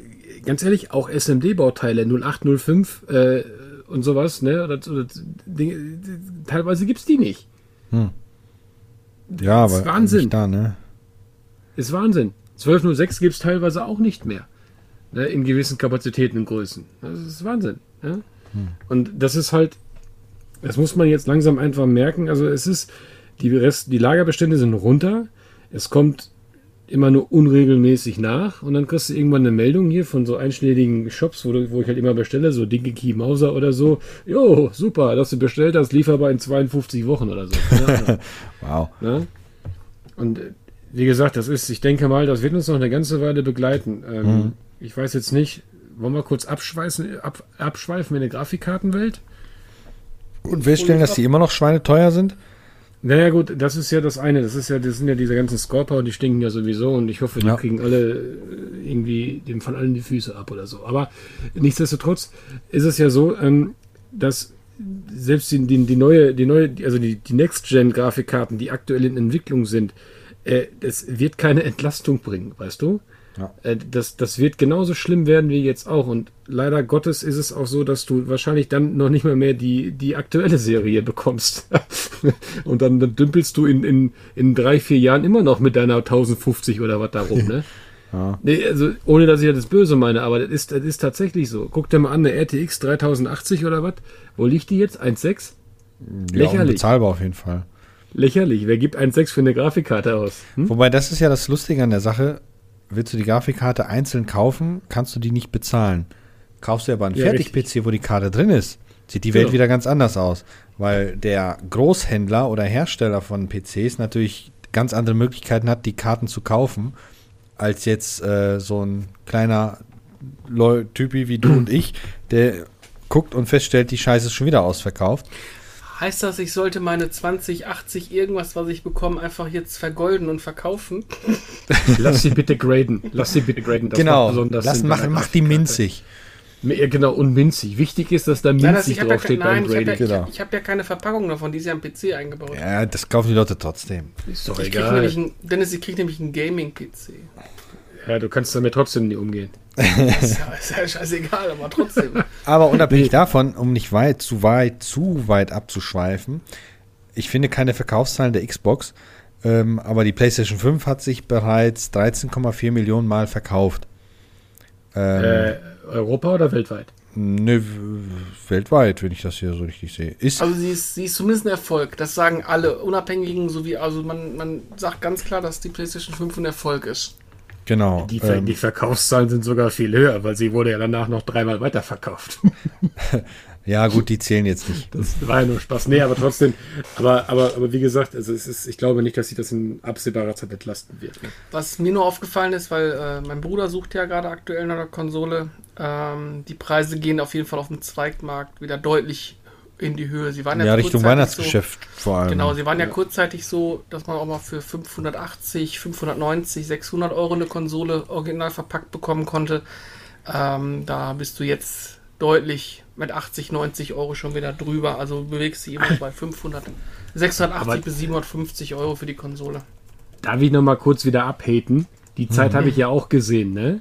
ganz ehrlich, auch SMD-Bauteile 0805 äh, und sowas, ne? Oder, oder, Dinge, teilweise gibt's die nicht. Ja, Das aber ist Wahnsinn. da, ne? Ist Wahnsinn. 1206 gibt es teilweise auch nicht mehr. Ne, in gewissen Kapazitäten und Größen. Das ist Wahnsinn. Ja? Und das ist halt, das muss man jetzt langsam einfach merken. Also es ist, die, Rest, die Lagerbestände sind runter. Es kommt immer nur unregelmäßig nach und dann kriegst du irgendwann eine Meldung hier von so einschlägigen Shops, wo, du, wo ich halt immer bestelle, so Dinge Key Mauser oder so. Jo, super, dass du bestellt hast, lieferbar in 52 Wochen oder so. Wow. Ne? Und äh, wie gesagt, das ist, ich denke mal, das wird uns noch eine ganze Weile begleiten. Ähm, Mhm. Ich weiß jetzt nicht, wollen wir kurz abschweißen, ab, abschweifen in der Grafikkartenwelt? Und feststellen, dass die immer noch schweineteuer sind? Naja gut, das ist ja das eine. Das ist ja, das sind ja diese ganzen Scorper und die stinken ja sowieso und ich hoffe, die Ja. kriegen alle äh, irgendwie dem von allen die Füße ab oder so. Aber nichtsdestotrotz ist es ja so, ähm, dass selbst die, die, die neue, die neue, also die, die Next-Gen-Grafikkarten, die aktuell in Entwicklung sind, das wird keine Entlastung bringen, weißt du? Ja. Äh, das, das wird genauso schlimm werden wie jetzt auch. Und leider Gottes ist es auch so, dass du wahrscheinlich dann noch nicht mal mehr die, die aktuelle Serie bekommst. und dann, dann dümpelst du in, in, in drei, vier Jahren immer noch mit deiner 1050 oder was da rum, ne? Ja. Nee, also ohne dass ich ja das Böse meine, aber das ist, das ist tatsächlich so. Guck dir mal an, eine RTX 3080 oder was? Wo liegt die jetzt? 1,6? Ja, Lächerlich. unbezahlbar auf jeden Fall. Lächerlich. Wer gibt 1,6 für eine Grafikkarte aus? Hm? Wobei, das ist ja das Lustige an der Sache. Willst du die Grafikkarte einzeln kaufen, kannst du die nicht bezahlen. Kaufst du aber einen Ja, Fertig-PC, wo die Karte drin ist, sieht die Welt Genau. wieder ganz anders aus. Weil der Großhändler oder Hersteller von PCs natürlich ganz andere Möglichkeiten hat, die Karten zu kaufen, als jetzt äh, so ein kleiner Leu Typi wie du und ich, der guckt und feststellt, die Scheiße ist schon wieder ausverkauft. Heißt das, ich sollte meine 20, 80 irgendwas, was ich bekomme, einfach jetzt vergolden und verkaufen? Lass sie bitte graden. Lass sie bitte graden. Das macht genau, besonders lass, mach, mach die minzig. Ja, genau, und minzig. Wichtig ist, dass da Nein, minzig ich habe ja, draufsteht nein, beim ich hab ja, Grading. ich, Genau. hab- ich hab ja keine Verpackung davon, die ist ja am PC eingebaut. Ja, das kaufen die Leute trotzdem. Ist doch ich krieg egal. nämlich ein, Dennis, ich krieg nämlich einen Gaming-PC. Ja, du kannst damit trotzdem nicht umgehen. Ist ja, ist ja scheißegal, aber trotzdem. Aber unabhängig davon, um nicht weit, zu weit, zu weit abzuschweifen, ich finde keine Verkaufszahlen der Xbox, ähm, aber die PlayStation 5 hat sich bereits 13,4 Millionen Mal verkauft. Ähm, Äh, Europa oder weltweit? Ne, weltweit, wenn ich das hier so richtig sehe. Ist also sie ist, sie ist zumindest ein Erfolg. Das sagen alle Unabhängigen sowie, also man, man sagt ganz klar, dass die PlayStation 5 ein Erfolg ist. Genau. Die, ähm, die Verkaufszahlen sind sogar viel höher, weil sie wurde ja danach noch dreimal weiterverkauft. Ja, gut, die zählen jetzt nicht. Das war ja nur Spaß. Nee, aber trotzdem, aber, aber, aber wie gesagt, also es ist, ich glaube nicht, dass sich das in absehbarer Zeit entlasten wird. Ne? Was mir nur aufgefallen ist, weil äh, mein Bruder sucht ja gerade aktuell nach einer Konsole, ähm, die Preise gehen auf jeden Fall auf dem Zweigmarkt wieder deutlich in die Höhe. Sie waren ja, ja Richtung Weihnachtsgeschäft so, vor allem. Genau, sie waren ja, ja, kurzzeitig so, dass man auch mal für 580, 590, 600 Euro eine Konsole original verpackt bekommen konnte. Ähm, da bist du jetzt deutlich mit 80, 90 Euro schon wieder drüber. Also bewegst du immer bei 500, 680 Aber bis 750 Euro für die Konsole. Darf ich nochmal kurz wieder abhaten? Die Zeit mhm. habe ich ja auch gesehen, ne?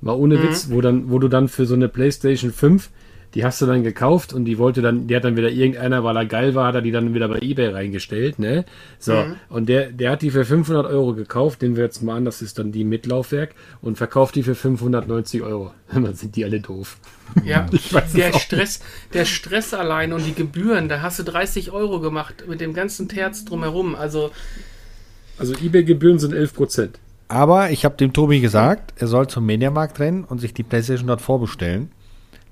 Mal ohne mhm. Witz, wo, dann, wo du dann für so eine PlayStation 5 die hast du dann gekauft und die wollte dann, die hat dann wieder irgendeiner, weil er geil war, hat er die dann wieder bei eBay reingestellt, ne? So, mhm. und der, der hat die für 500 Euro gekauft, den wir jetzt mal an, das ist dann die mit Laufwerk und verkauft die für 590 Euro. dann sind die alle doof. Ja, der Stress, der Stress allein und die Gebühren, da hast du 30 Euro gemacht mit dem ganzen Terz drumherum, also. Also eBay-Gebühren sind 11 Prozent. Aber ich habe dem Tobi gesagt, er soll zum Mediamarkt rennen und sich die PlayStation dort vorbestellen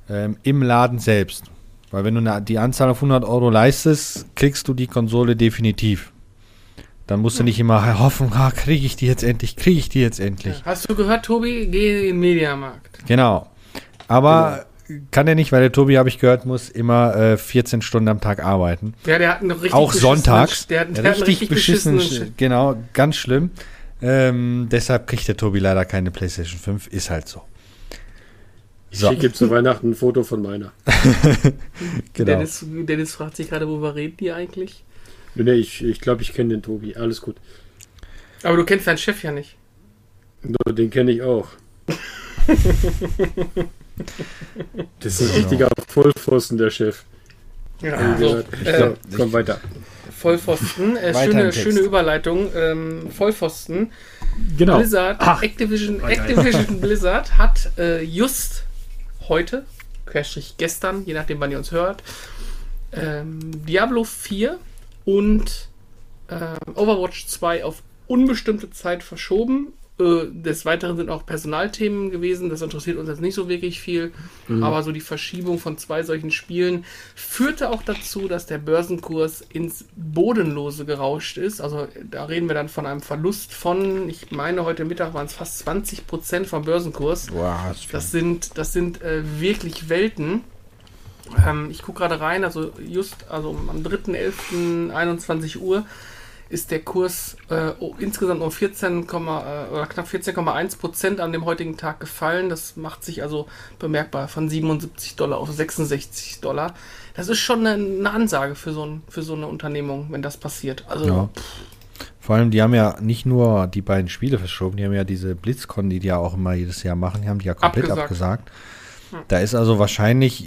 ähm, im Laden selbst. Weil wenn du eine, die Anzahl auf 100 Euro leistest, kriegst du die Konsole definitiv. Dann musst du nicht immer hoffen, ah, kriege ich die jetzt endlich, kriege ich die jetzt endlich. Hast du gehört, Tobi? Geh in den Mediamarkt. Genau. Aber genau. kann er nicht, weil der Tobi, habe ich gehört, muss immer äh, 14 Stunden am Tag arbeiten. Ja, der hat einen richtig Auch sonntags. Der, der richtig, richtig beschissen, beschissen genau, ganz schlimm. Ähm, deshalb kriegt der Tobi leider keine PlayStation 5, ist halt so. Ich so. schicke ihm zu Weihnachten ein Foto von meiner. genau. Dennis, Dennis fragt sich gerade, worüber reden die eigentlich? Nee, ich glaube, ich, glaub, ich kenne den Tobi. Alles gut. Aber du kennst deinen Chef ja nicht. No, den kenne ich auch. das ist ein richtiger Vollpfosten, der Chef. Ja, also, äh, komm weiter. Vollpfosten, äh, schöne, schöne Überleitung. Ähm, Vollpfosten. Genau. Blizzard, Ach. Activision, Activision Blizzard hat äh, just heute, Querstrich gestern, je nachdem, wann ihr uns hört, ähm, Diablo 4 und äh, Overwatch 2 auf unbestimmte Zeit verschoben. Äh, des Weiteren sind auch Personalthemen gewesen. Das interessiert uns jetzt nicht so wirklich viel. Mhm. Aber so die Verschiebung von zwei solchen Spielen führte auch dazu, dass der Börsenkurs ins Bodenlose gerauscht ist. Also da reden wir dann von einem Verlust von, ich meine, heute Mittag waren es fast 20 Prozent vom Börsenkurs. Wow, das sind, das sind äh, wirklich Welten. Ähm, ich gucke gerade rein, also just also am 3.11.21 Uhr ist der Kurs äh, insgesamt um 14, äh, oder knapp 14,1 Prozent an dem heutigen Tag gefallen. Das macht sich also bemerkbar von 77 Dollar auf 66 Dollar. Das ist schon eine, eine Ansage für so, ein, für so eine Unternehmung, wenn das passiert. Also ja. Vor allem, die haben ja nicht nur die beiden Spiele verschoben, die haben ja diese Blitzcon, die die ja auch immer jedes Jahr machen, die haben die ja komplett abgesagt. abgesagt. Hm. Da ist also wahrscheinlich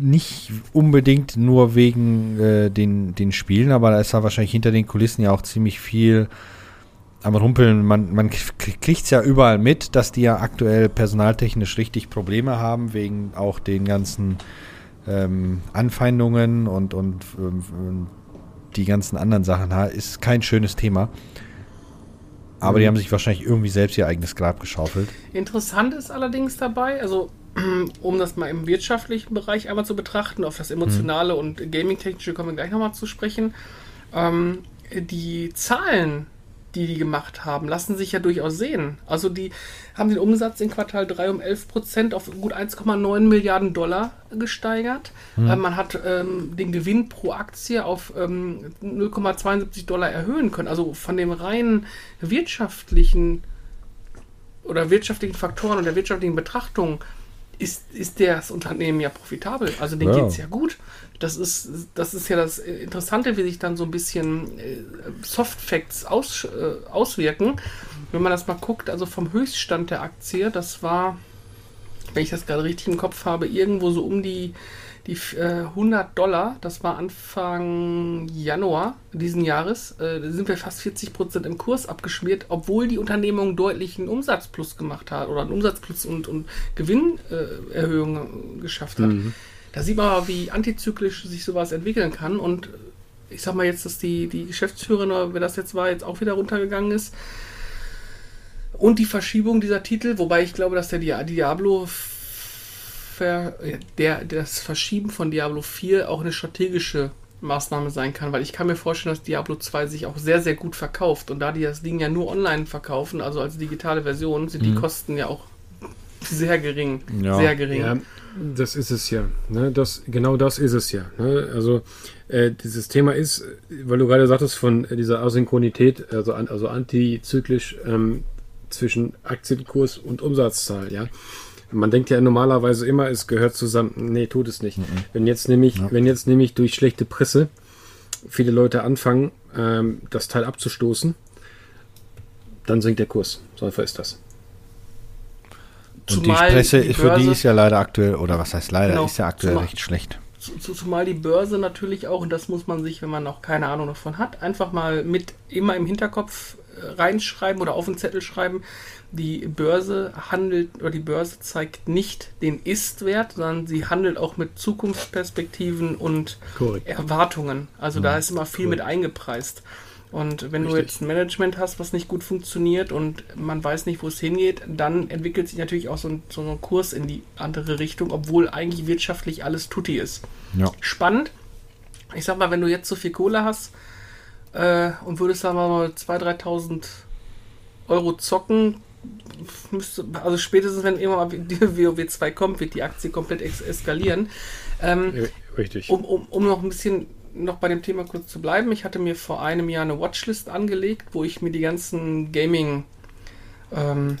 nicht unbedingt nur wegen äh, den, den Spielen, aber da ist ja wahrscheinlich hinter den Kulissen ja auch ziemlich viel am Rumpeln. Man, man kriegt es ja überall mit, dass die ja aktuell personaltechnisch richtig Probleme haben, wegen auch den ganzen ähm, Anfeindungen und, und ähm, die ganzen anderen Sachen. Ist kein schönes Thema. Aber mhm. die haben sich wahrscheinlich irgendwie selbst ihr eigenes Grab geschaufelt. Interessant ist allerdings dabei, also um das mal im wirtschaftlichen Bereich einmal zu betrachten, auf das Emotionale mhm. und Gaming-Technische kommen wir gleich nochmal zu sprechen. Ähm, die Zahlen, die die gemacht haben, lassen sich ja durchaus sehen. Also die haben den Umsatz in Quartal 3 um 11 Prozent auf gut 1,9 Milliarden Dollar gesteigert. Mhm. Äh, man hat ähm, den Gewinn pro Aktie auf ähm, 0,72 Dollar erhöhen können. Also von dem rein wirtschaftlichen oder wirtschaftlichen Faktoren und der wirtschaftlichen Betrachtung ist, ist das Unternehmen ja profitabel. Also denen ja. geht es ja gut. Das ist, das ist ja das Interessante, wie sich dann so ein bisschen äh, Soft Facts aus, äh, auswirken. Wenn man das mal guckt, also vom Höchststand der Aktie, das war, wenn ich das gerade richtig im Kopf habe, irgendwo so um die Die äh, 100 Dollar, das war Anfang Januar diesen Jahres, äh, sind wir fast 40 Prozent im Kurs abgeschmiert, obwohl die Unternehmung deutlich einen Umsatzplus gemacht hat oder einen Umsatzplus und, und Gewinnerhöhung äh, geschafft hat. Mhm. Da sieht man aber, wie antizyklisch sich sowas entwickeln kann und ich sag mal jetzt, dass die, die Geschäftsführerin, oder wer das jetzt war, jetzt auch wieder runtergegangen ist. Und die Verschiebung dieser Titel, wobei ich glaube, dass der Diablo der, das Verschieben von Diablo 4 auch eine strategische Maßnahme sein kann, weil ich kann mir vorstellen, dass Diablo 2 sich auch sehr, sehr gut verkauft. Und da die das Ding ja nur online verkaufen, also als digitale Version, sind mhm. die Kosten ja auch sehr gering. Ja. Sehr gering. Ja, das ist es ja. Ne? Das, genau das ist es ja. Ne? Also äh, dieses Thema ist, weil du gerade sagtest, von dieser Asynchronität, also, also antizyklisch ähm, zwischen Aktienkurs und Umsatzzahl, ja. Man denkt ja normalerweise immer, es gehört zusammen. Nee, tut es nicht. Mhm. Wenn jetzt nämlich, ja. wenn jetzt nämlich durch schlechte Presse viele Leute anfangen, ähm, das Teil abzustoßen, dann sinkt der Kurs. So einfach ist das. Und zumal die Presse, die für die ist ja leider aktuell, oder was heißt leider, genau, ist ja aktuell zumal, recht schlecht. Zumal die Börse natürlich auch, und das muss man sich, wenn man noch keine Ahnung davon hat, einfach mal mit immer im Hinterkopf äh, reinschreiben oder auf den Zettel schreiben. Die Börse handelt oder die Börse zeigt nicht den Ist-Wert, sondern sie handelt auch mit Zukunftsperspektiven und Correct. Erwartungen. Also ja, da ist immer viel Correct. mit eingepreist. Und wenn Richtig. du jetzt ein Management hast, was nicht gut funktioniert und man weiß nicht, wo es hingeht, dann entwickelt sich natürlich auch so ein, so ein Kurs in die andere Richtung, obwohl eigentlich wirtschaftlich alles tutti ist. Ja. Spannend. Ich sag mal, wenn du jetzt so viel Kohle hast äh, und würdest da mal 2.000, 3.000 Euro zocken, müsste, also spätestens wenn immer die WoW 2 kommt, wird die Aktie komplett eskalieren. Ähm, Richtig. Um, um, um noch ein bisschen noch bei dem Thema kurz zu bleiben, ich hatte mir vor einem Jahr eine Watchlist angelegt, wo ich mir die ganzen Gaming ähm,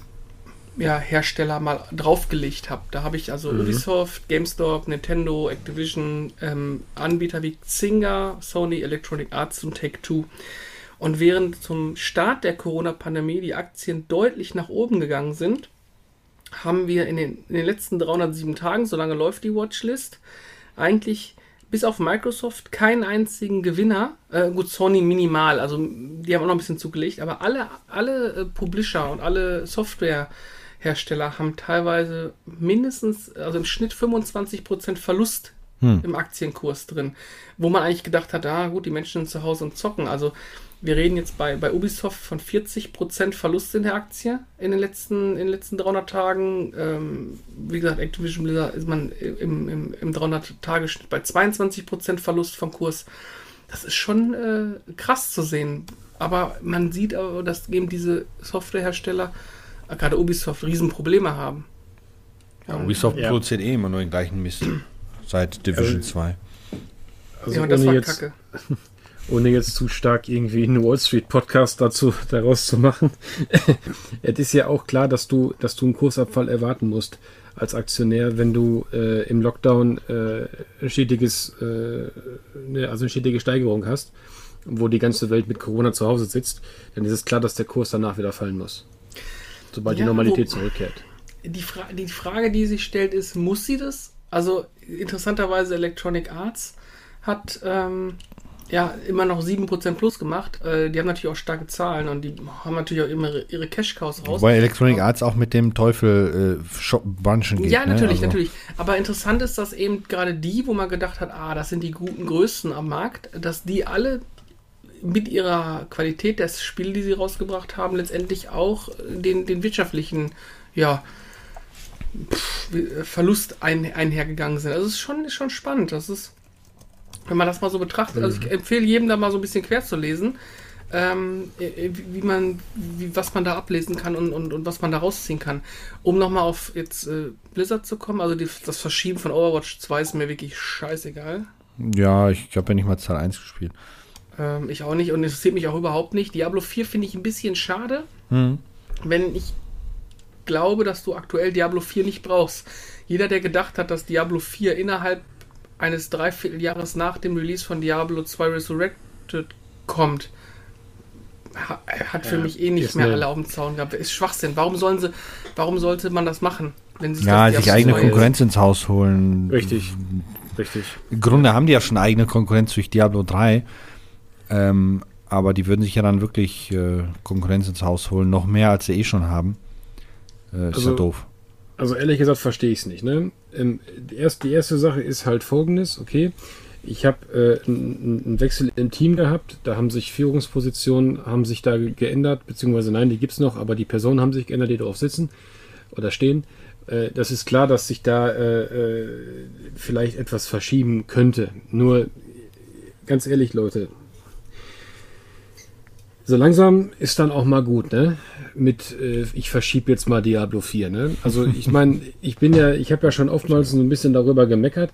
ja, Hersteller mal draufgelegt habe. Da habe ich also mhm. Ubisoft, GameStop, Nintendo, Activision, ähm, Anbieter wie Zynga, Sony, Electronic Arts und Take-Two. Und während zum Start der Corona-Pandemie die Aktien deutlich nach oben gegangen sind, haben wir in den, in den letzten 307 Tagen, solange läuft die Watchlist, eigentlich bis auf Microsoft keinen einzigen Gewinner. Äh, gut, Sony minimal, also die haben auch noch ein bisschen zugelegt, aber alle, alle äh, Publisher und alle Softwarehersteller haben teilweise mindestens, also im Schnitt 25% Verlust hm. im Aktienkurs drin. Wo man eigentlich gedacht hat, ah gut, die Menschen sind zu Hause und zocken. Also wir reden jetzt bei, bei Ubisoft von 40% Verlust in der Aktie in den letzten, in den letzten 300 Tagen. Ähm, wie gesagt, Activision Blizzard ist man im, im, im 300-Tage-Schnitt bei 22% Verlust vom Kurs. Das ist schon äh, krass zu sehen. Aber man sieht aber, dass eben diese Softwarehersteller, äh, gerade Ubisoft, Riesenprobleme haben. Ja, Ubisoft ja. produziert eh immer nur den gleichen Mist. Seit Division also, 2. Also ja, und das war jetzt, Kacke. ohne jetzt zu stark irgendwie einen Wall Street Podcast dazu daraus zu machen. es ist ja auch klar, dass du, dass du einen Kursabfall erwarten musst als Aktionär, wenn du äh, im Lockdown äh, ein stetiges, äh, ne, also eine stetige Steigerung hast, wo die ganze Welt mit Corona zu Hause sitzt, dann ist es klar, dass der Kurs danach wieder fallen muss. Sobald ja, die Normalität wo, zurückkehrt. Die, Fra die Frage, die sich stellt, ist, muss sie das? Also interessanterweise Electronic Arts hat ähm, ja, immer noch 7% plus gemacht. Äh, die haben natürlich auch starke Zahlen und die haben natürlich auch immer ihre Cash-Cows raus. Wobei Electronic Arts auch mit dem Teufel äh, bunchen geht. Ja, natürlich, ne? also. natürlich. Aber interessant ist, dass eben gerade die, wo man gedacht hat, ah, das sind die guten Größen am Markt, dass die alle mit ihrer Qualität des Spiels, die sie rausgebracht haben, letztendlich auch den, den wirtschaftlichen, ja, Verlust ein, einhergegangen sind. Also es ist schon, ist schon spannend. Das ist wenn man das mal so betrachtet. Also ich mhm. empfehle jedem da mal so ein bisschen quer zu lesen, ähm, wie man, wie, was man da ablesen kann und, und, und was man da rausziehen kann. Um nochmal auf jetzt äh, Blizzard zu kommen, also die, das Verschieben von Overwatch 2 ist mir wirklich scheißegal. Ja, ich habe ja nicht mal Zahl 1 gespielt. Ähm, ich auch nicht und es interessiert mich auch überhaupt nicht. Diablo 4 finde ich ein bisschen schade, mhm. wenn ich glaube, dass du aktuell Diablo 4 nicht brauchst. Jeder, der gedacht hat, dass Diablo 4 innerhalb eines Dreivierteljahres nach dem Release von Diablo 2 Resurrected kommt, hat für ja, mich eh nicht mehr alle auf dem Zaun gehabt. Ist Schwachsinn. Warum sollen sie, warum sollte man das machen? Wenn sie ja, sich eigene Konkurrenz ist? ins Haus holen. Richtig. richtig. Im Grunde haben die ja schon eigene Konkurrenz durch Diablo 3. Ähm, aber die würden sich ja dann wirklich äh, Konkurrenz ins Haus holen, noch mehr als sie eh schon haben. Äh, ist Also- ja doof. Also ehrlich gesagt verstehe ich es nicht. Ne? Ähm, die, erste, die erste Sache ist halt folgendes, okay. Ich habe äh, einen Wechsel im Team gehabt, da haben sich Führungspositionen, haben sich da ge- geändert, beziehungsweise nein, die gibt es noch, aber die Personen haben sich geändert, die drauf sitzen oder stehen. Äh, das ist klar, dass sich da äh, äh, vielleicht etwas verschieben könnte. Nur, ganz ehrlich, Leute, so langsam ist dann auch mal gut, ne? Mit, äh, ich verschiebe jetzt mal Diablo 4, ne? Also ich meine, ich bin ja, ich habe ja schon oftmals so ein bisschen darüber gemeckert,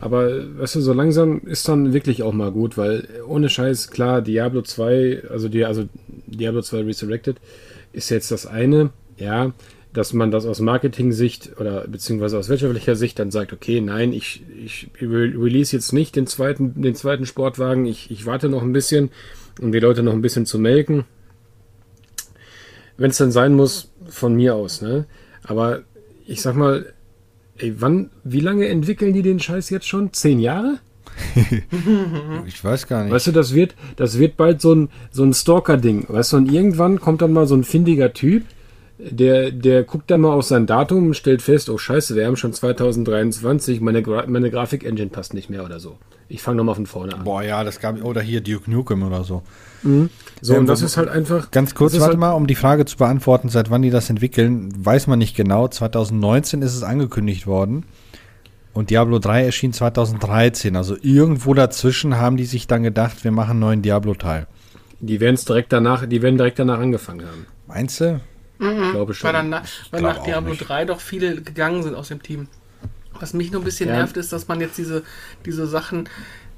aber weißt du, so langsam ist dann wirklich auch mal gut, weil ohne Scheiß, klar, Diablo 2, also, die, also Diablo 2 Resurrected ist jetzt das eine, ja, dass man das aus Marketing-Sicht oder beziehungsweise aus wirtschaftlicher Sicht dann sagt, okay, nein, ich, ich re- release jetzt nicht den zweiten, den zweiten Sportwagen, ich, ich warte noch ein bisschen, um die Leute noch ein bisschen zu melken. Wenn es dann sein muss, von mir aus, ne? Aber ich sag mal, ey, wann, wie lange entwickeln die den Scheiß jetzt schon? Zehn Jahre? Ich weiß gar nicht. Weißt du, das wird, das wird bald so ein, so ein Stalker-Ding. Weißt du, und irgendwann kommt dann mal so ein findiger Typ, der, der guckt dann mal auf sein Datum und stellt fest, oh Scheiße, wir haben schon 2023, meine, Gra meine Grafik-Engine passt nicht mehr oder so. Ich fange nochmal von vorne an. Boah, ja, das gab oder hier Duke Nukem oder so. So, Ähm, und das ist halt einfach. Ganz kurz, warte halt, mal, um die Frage zu beantworten, seit wann die das entwickeln, weiß man nicht genau. 2019 ist es angekündigt worden und Diablo 3 erschien 2013. Also irgendwo dazwischen haben die sich dann gedacht, wir machen einen neuen Diablo-Teil. Die werden es direkt danach, die werden direkt danach angefangen haben. Meinst du? Ich glaube schon. Weil, dann, weil nach Diablo nicht. 3 doch viele gegangen sind aus dem Team. Was mich nur ein bisschen Ja. nervt, ist, dass man jetzt diese, diese Sachen,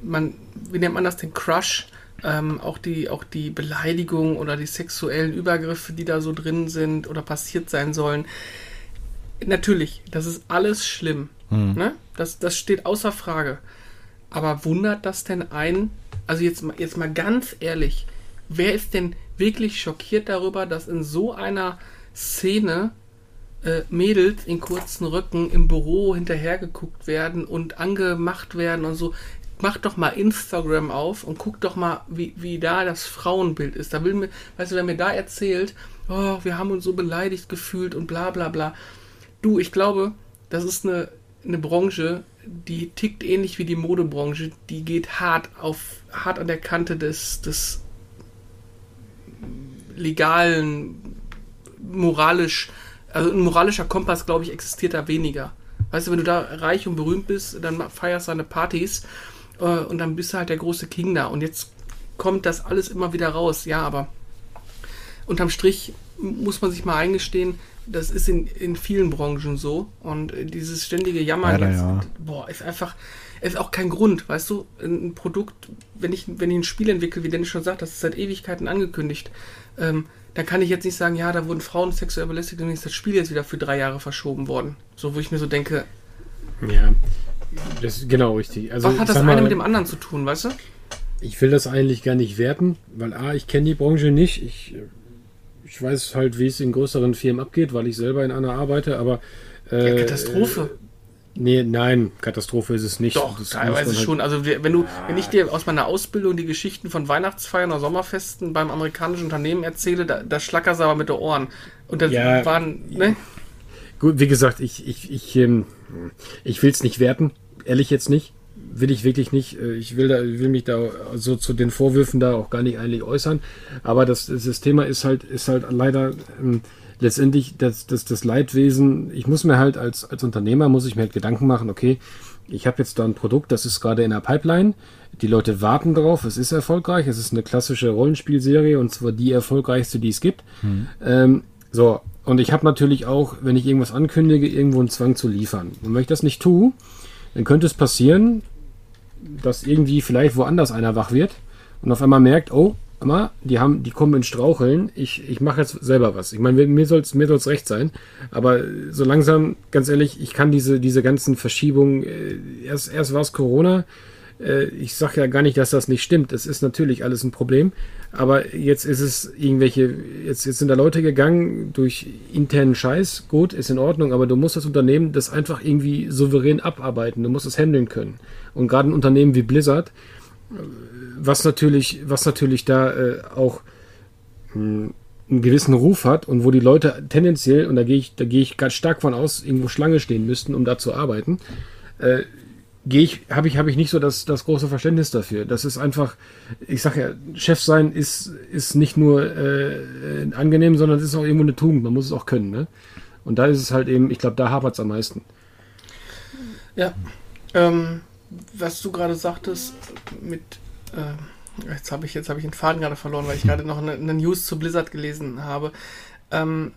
man, wie nennt man das, den Crush, ähm, auch, die, auch die Beleidigung oder die sexuellen Übergriffe, die da so drin sind oder passiert sein sollen. Natürlich, das ist alles schlimm. Ne? Das, das steht außer Frage. Aber wundert das denn ein? Also jetzt, jetzt mal ganz ehrlich, wer ist denn wirklich schockiert darüber, dass in so einer Szene äh, Mädels in kurzen Röcken im Büro hinterhergeguckt werden und angemacht werden und so? Mach doch mal Instagram auf und guck doch mal, wie, wie da das Frauenbild ist. Da will mir, weißt du, wer mir da erzählt, oh, wir haben uns so beleidigt gefühlt und bla bla bla. Du, ich glaube, das ist eine, eine Branche, die tickt ähnlich wie die Modebranche. Die geht hart auf, hart an der Kante des, des legalen, moralisch, also ein moralischer Kompass, glaube ich, existiert da weniger. Weißt du, wenn du da reich und berühmt bist, dann feierst du deine Partys äh, und dann bist du halt der große King da. Und jetzt kommt das alles immer wieder raus. Ja, aber unterm Strich muss man sich mal eingestehen, das ist in, in vielen Branchen so. Und dieses ständige Jammern Leider jetzt, ja. boah, ist einfach, ist auch kein Grund, weißt du, ein Produkt, wenn ich, wenn ich ein Spiel entwickle, wie Dennis schon sagt, das ist seit Ewigkeiten angekündigt, ähm, dann kann ich jetzt nicht sagen, ja, da wurden Frauen sexuell belästigt und dann ist das Spiel jetzt wieder für drei Jahre verschoben worden. So, wo ich mir so denke, Ja, das ist genau richtig. Also, was hat das sag eine mal, mit dem anderen zu tun, weißt du? Ich will das eigentlich gar nicht werten, weil A, ich kenne die Branche nicht. Ich, ich weiß halt, wie es in größeren Firmen abgeht, weil ich selber in einer arbeite, aber. Äh, Ja, Katastrophe. Nee, nein, Katastrophe ist es nicht. Doch, Das teilweise halt- schon. Also wenn du, wenn ich dir aus meiner Ausbildung die Geschichten von Weihnachtsfeiern oder Sommerfesten beim amerikanischen Unternehmen erzähle, da, da schlackerst du aber mit den Ohren. Und das Ja. waren, ne? Gut, wie gesagt, ich, ich, ich, ähm, ich will es nicht werten, ehrlich jetzt nicht. Will ich wirklich nicht. Äh, Ich will, da, will mich da so zu den Vorwürfen da auch gar nicht eigentlich äußern. Aber das, das Thema ist halt, ist halt leider ähm, letztendlich das, das, das Leidwesen. Ich muss mir halt als, als Unternehmer, muss ich mir halt Gedanken machen, okay, ich habe jetzt da ein Produkt, das ist gerade in der Pipeline. Die Leute warten drauf, es ist erfolgreich, es ist eine klassische Rollenspielserie und zwar die erfolgreichste, die es gibt. Ähm, so, und ich habe natürlich auch, wenn ich irgendwas ankündige, irgendwo einen Zwang zu liefern. Und wenn ich das nicht tue, dann könnte es passieren, dass irgendwie vielleicht woanders einer wach wird und auf einmal merkt, oh, mal, die haben, die kommen ins Straucheln, ich, ich mache jetzt selber was. Ich meine, mir soll es mir soll's recht sein, aber so langsam, ganz ehrlich, ich kann diese, diese ganzen Verschiebungen, äh, erst, erst war es Corona, äh, ich sage ja gar nicht, dass das nicht stimmt. Das ist natürlich alles ein Problem. Aber jetzt ist es irgendwelche, jetzt, jetzt sind da Leute gegangen durch internen Scheiß. Gut, ist in Ordnung, aber du musst das Unternehmen das einfach irgendwie souverän abarbeiten. Du musst es handeln können. Und gerade ein Unternehmen wie Blizzard, was natürlich, was natürlich da äh, auch mh, hm, einen gewissen Ruf hat und wo die Leute tendenziell, und da gehe ich, da gehe ich ganz stark von aus, irgendwo Schlange stehen müssten, um da zu arbeiten, äh, gehe ich, habe ich, habe ich nicht so das, das große Verständnis dafür. Das ist einfach, ich sage ja, Chef sein ist, ist nicht nur äh, angenehm, sondern es ist auch irgendwo eine Tugend. Man muss es auch können. Ne? Und da ist es halt eben, ich glaube, da hapert es am meisten. Ja. Ähm, was du gerade sagtest mit äh, jetzt habe ich jetzt habe ich den Faden gerade verloren, weil ich gerade noch eine, eine, News zu Blizzard gelesen habe. Ähm,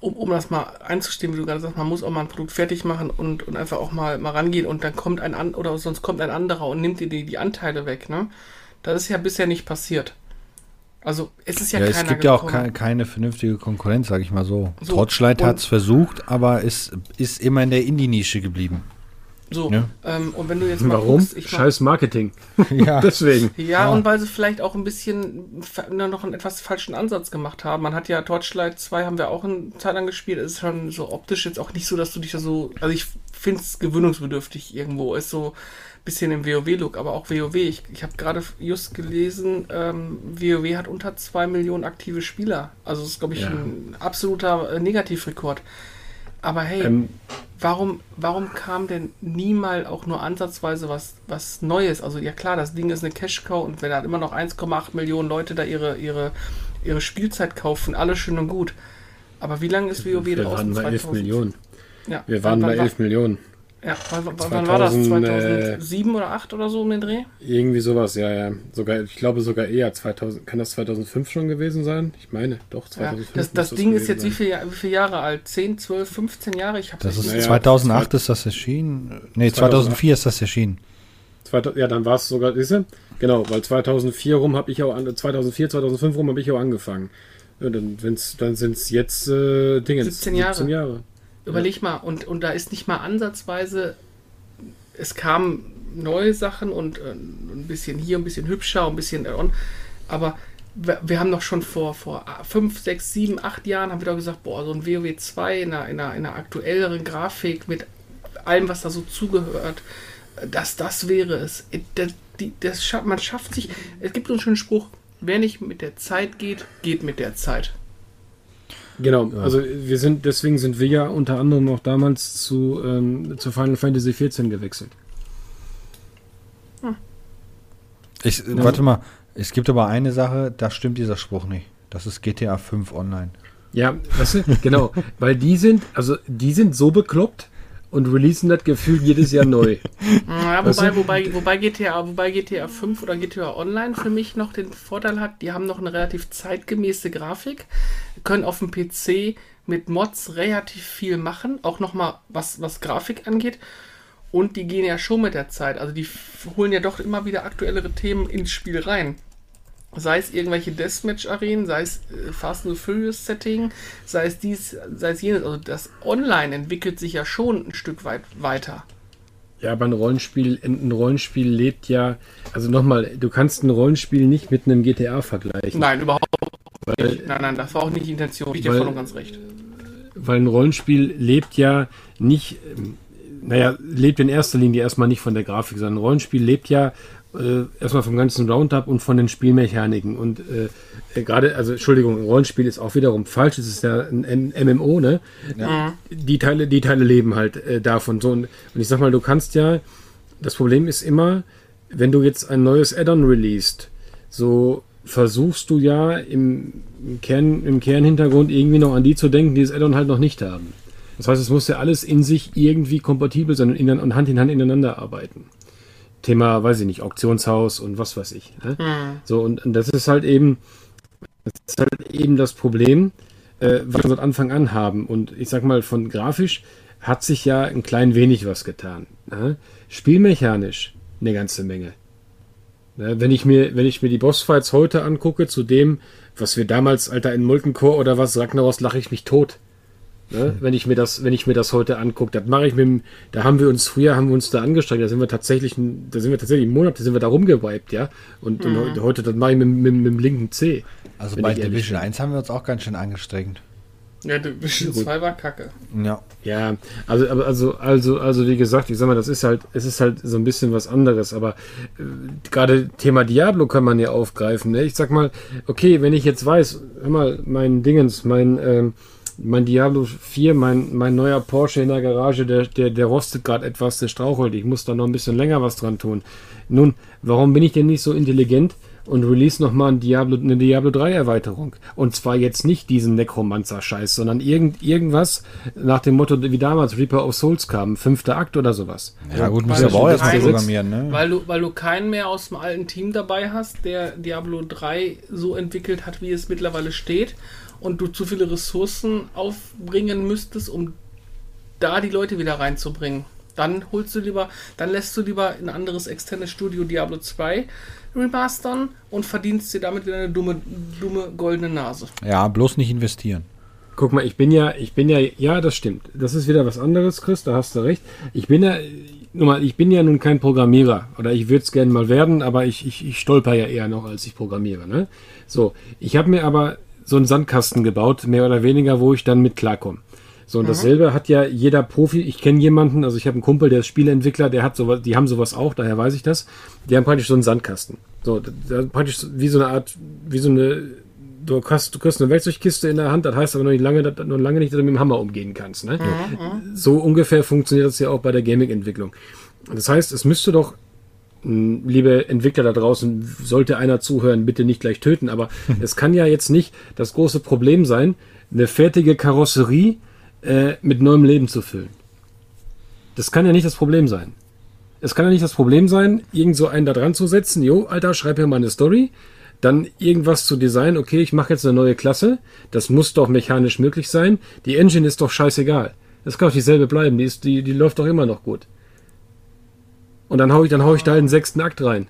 um, um das mal einzustehen, wie du gerade sagst, man muss auch mal ein Produkt fertig machen und, und einfach auch mal, mal rangehen und dann kommt ein an oder sonst kommt ein anderer und nimmt dir die, die Anteile weg, ne? Das ist ja bisher nicht passiert. Also es ist ja, ja Es gibt ja auch keine, keine vernünftige Konkurrenz, sage ich mal so. so Torchlight hat es versucht, aber es ist immer in der Indie-Nische geblieben. So, ja. ähm, und wenn du jetzt mal Warum? Guckst, ich Scheiß Marketing. ja. Deswegen. Ja, ja, und weil sie vielleicht auch ein bisschen noch einen etwas falschen Ansatz gemacht haben. Man hat ja Torchlight 2 haben wir auch eine Zeit lang gespielt. Es ist schon so optisch jetzt auch nicht so, dass du dich da so. Also ich finde es gewöhnungsbedürftig irgendwo. Ist so ein bisschen im WoW-Look, aber auch WoW. Ich, ich habe gerade just gelesen, ähm, WoW hat unter 2 Millionen aktive Spieler. Also das ist, glaube ich, ja. ein absoluter äh, Negativrekord. Aber hey, ähm, warum, warum kam denn nie mal auch nur ansatzweise was, was Neues? Also ja klar, das Ding ist eine Cash-Cow und wenn da immer noch 1,8 Millionen Leute da ihre, ihre, ihre Spielzeit kaufen, alles schön und gut. Aber wie lange ist WoW draußen? Wir waren bei 11 Millionen. Ja, wir waren bei 11 Millionen. Ja, wann, 2000, wann war das? 2007 äh, oder 2008 oder so um den Dreh? Irgendwie sowas, ja, ja. Sogar, ich glaube sogar eher 2000. Kann das 2005 schon gewesen sein? Ich meine, doch, 2005. Ja, das, das Ding ist jetzt wie, viel, wie viele Jahre alt? 10, 12, 15 Jahre? Ich das ist naja, 2008 ist das erschienen. Nee, 2004 ist das erschienen. Ja, dann war es sogar, siehst du? Genau, weil 2004 rum habe ich auch, 2004, 2005 rum habe ich auch angefangen. Ja, dann, dann sind es jetzt äh, Dinge. 17 Jahre. 17 Jahre. Überleg mal, und, und da ist nicht mal ansatzweise, es kamen neue Sachen und äh, ein bisschen hier, ein bisschen hübscher, ein bisschen on, aber wir, wir, haben doch schon vor, vor fünf, sechs, sieben, acht Jahren haben wir doch gesagt, boah, so ein WoW 2 in einer, in einer, in einer aktuelleren Grafik mit allem, was da so zugehört, dass das wäre es. Das, die, das, man schafft sich, es gibt so einen schönen Spruch, wer nicht mit der Zeit geht, geht mit der Zeit. Genau, ja. also wir sind, deswegen sind wir ja unter anderem auch damals zu, ähm, zu Final Fantasy XIV gewechselt. Hm. Ich, ja. Warte mal, es gibt aber eine Sache, da stimmt dieser Spruch nicht. Das ist GTA 5 Online. Ja, weißt du, genau, weil die sind, also die sind so bekloppt, und releasen das Gefühl jedes Jahr neu. Ja, wobei, wobei, wobei, GTA, wobei GTA 5 oder GTA Online für mich noch den Vorteil hat, die haben noch eine relativ zeitgemäße Grafik, können auf dem PC mit Mods relativ viel machen, auch nochmal was, was Grafik angeht. Und die gehen ja schon mit der Zeit. Also die holen ja doch immer wieder aktuellere Themen ins Spiel rein sei es irgendwelche Deathmatch-Arenen, sei es äh, Fast and Furious Setting, sei es dies, sei es jenes. Also das Online entwickelt sich ja schon ein Stück weit weiter. Ja, aber ein Rollenspiel, ein Rollenspiel lebt ja, also nochmal, du kannst ein Rollenspiel nicht mit einem GTA vergleichen. Nein, überhaupt weil, nicht. Nein, nein, das war auch nicht die Intention. Ich dir voll und ganz recht. Weil ein Rollenspiel lebt ja nicht, naja, lebt in erster Linie erstmal nicht von der Grafik, sondern ein Rollenspiel lebt ja äh, erstmal vom ganzen Roundup und von den Spielmechaniken. Und äh, gerade, also Entschuldigung, Rollenspiel ist auch wiederum falsch, es ist ja ein, MMO, ne? Ja. Die Teile, die Teile leben halt äh, davon. So, und, und ich sag mal, du kannst ja, das Problem ist immer, wenn du jetzt ein neues Add-on releast, so versuchst du ja im, im, Kern, im Kernhintergrund irgendwie noch an die zu denken, die das Add-on halt noch nicht haben. Das heißt, es muss ja alles in sich irgendwie kompatibel sein und Hand in Hand ineinander arbeiten. Thema, weiß ich nicht, Auktionshaus und was weiß ich. Ne? Mhm. So, und, und, das ist halt eben, das ist halt eben das Problem, äh, was wir von Anfang an haben. Und ich sag mal, von grafisch hat sich ja ein klein wenig was getan. Ne? Spielmechanisch eine ganze Menge. Ne? Wenn ich mir, wenn ich mir die Bossfights heute angucke, zu dem, was wir damals, Alter, in Molten Core oder was, Ragnaros, lache ich mich tot. Ne? Wenn ich mir das, wenn ich mir das heute angucke, das mache ich mit dem, da haben wir uns, früher haben wir uns da angestrengt, da sind wir tatsächlich, da sind wir tatsächlich im Monat, da sind wir da rumgewiped, ja. Und, mhm. und heute, das mache ich mit, mit, mit, dem linken C. Also bei Division 1 haben wir uns auch ganz schön angestrengt. Ja, Division 2 war kacke. Ja. Ja, also, also, also, also, wie gesagt, ich sag mal, das ist halt, es ist halt so ein bisschen was anderes, aber äh, gerade Thema Diablo kann man ja aufgreifen. Ne? Ich sag mal, okay, wenn ich jetzt weiß, hör mal, mein Dingens, mein, ähm, mein Diablo 4, mein, mein neuer Porsche in der Garage, der, der, der rostet gerade etwas, der strauchelt. Ich muss da noch ein bisschen länger was dran tun. Nun, warum bin ich denn nicht so intelligent und release nochmal ein Diablo, eine Diablo 3 Erweiterung? Und zwar jetzt nicht diesen Necromancer-Scheiß, sondern irgend, irgendwas nach dem Motto, wie damals Reaper of Souls kam, fünfter Akt oder sowas. Ja, gut, muss ja auch erstmal programmieren, ne? Weil du, weil du keinen mehr aus dem alten Team dabei hast, der Diablo 3 so entwickelt hat, wie es mittlerweile steht und du zu viele Ressourcen aufbringen müsstest, um da die Leute wieder reinzubringen. Dann holst du lieber, dann lässt du lieber ein anderes externes Studio Diablo 2 remastern und verdienst dir damit wieder eine dumme, dumme goldene Nase. Ja, bloß nicht investieren. Guck mal, ich bin ja, ich bin ja, ja, das stimmt. Das ist wieder was anderes, Chris, da hast du recht. Ich bin ja, nun mal, ich bin ja nun kein Programmierer oder ich würde es gerne mal werden, aber ich, ich, ich stolper ja eher noch, als ich programmiere. Ne? So, ich habe mir aber so einen Sandkasten gebaut, mehr oder weniger, wo ich dann mit klarkomme. So, und mhm. dasselbe hat ja jeder Profi, ich kenne jemanden, also ich habe einen Kumpel, der ist Spieleentwickler, der hat sowas, die haben sowas auch, daher weiß ich das. Die haben praktisch so einen Sandkasten. So, praktisch wie so eine Art, wie so eine, du hast, du kriegst eine Werkzeugkiste in der Hand, das heißt aber noch nicht lange, noch lange nicht, dass du mit dem Hammer umgehen kannst. Ne? Mhm. So ungefähr funktioniert das ja auch bei der Gaming-Entwicklung. Das heißt, es müsste doch liebe Entwickler da draußen, sollte einer zuhören, bitte nicht gleich töten, aber es kann ja jetzt nicht das große Problem sein, eine fertige Karosserie äh, mit neuem Leben zu füllen. Das kann ja nicht das Problem sein. Es kann ja nicht das Problem sein, irgend so einen da dran zu setzen, jo, Alter, schreib mir mal eine Story, dann irgendwas zu designen, okay, ich mache jetzt eine neue Klasse, das muss doch mechanisch möglich sein, die Engine ist doch scheißegal. Das kann doch dieselbe bleiben, die, ist, die, die läuft doch immer noch gut. Und dann hau ich, dann hau ich da den sechsten Akt rein.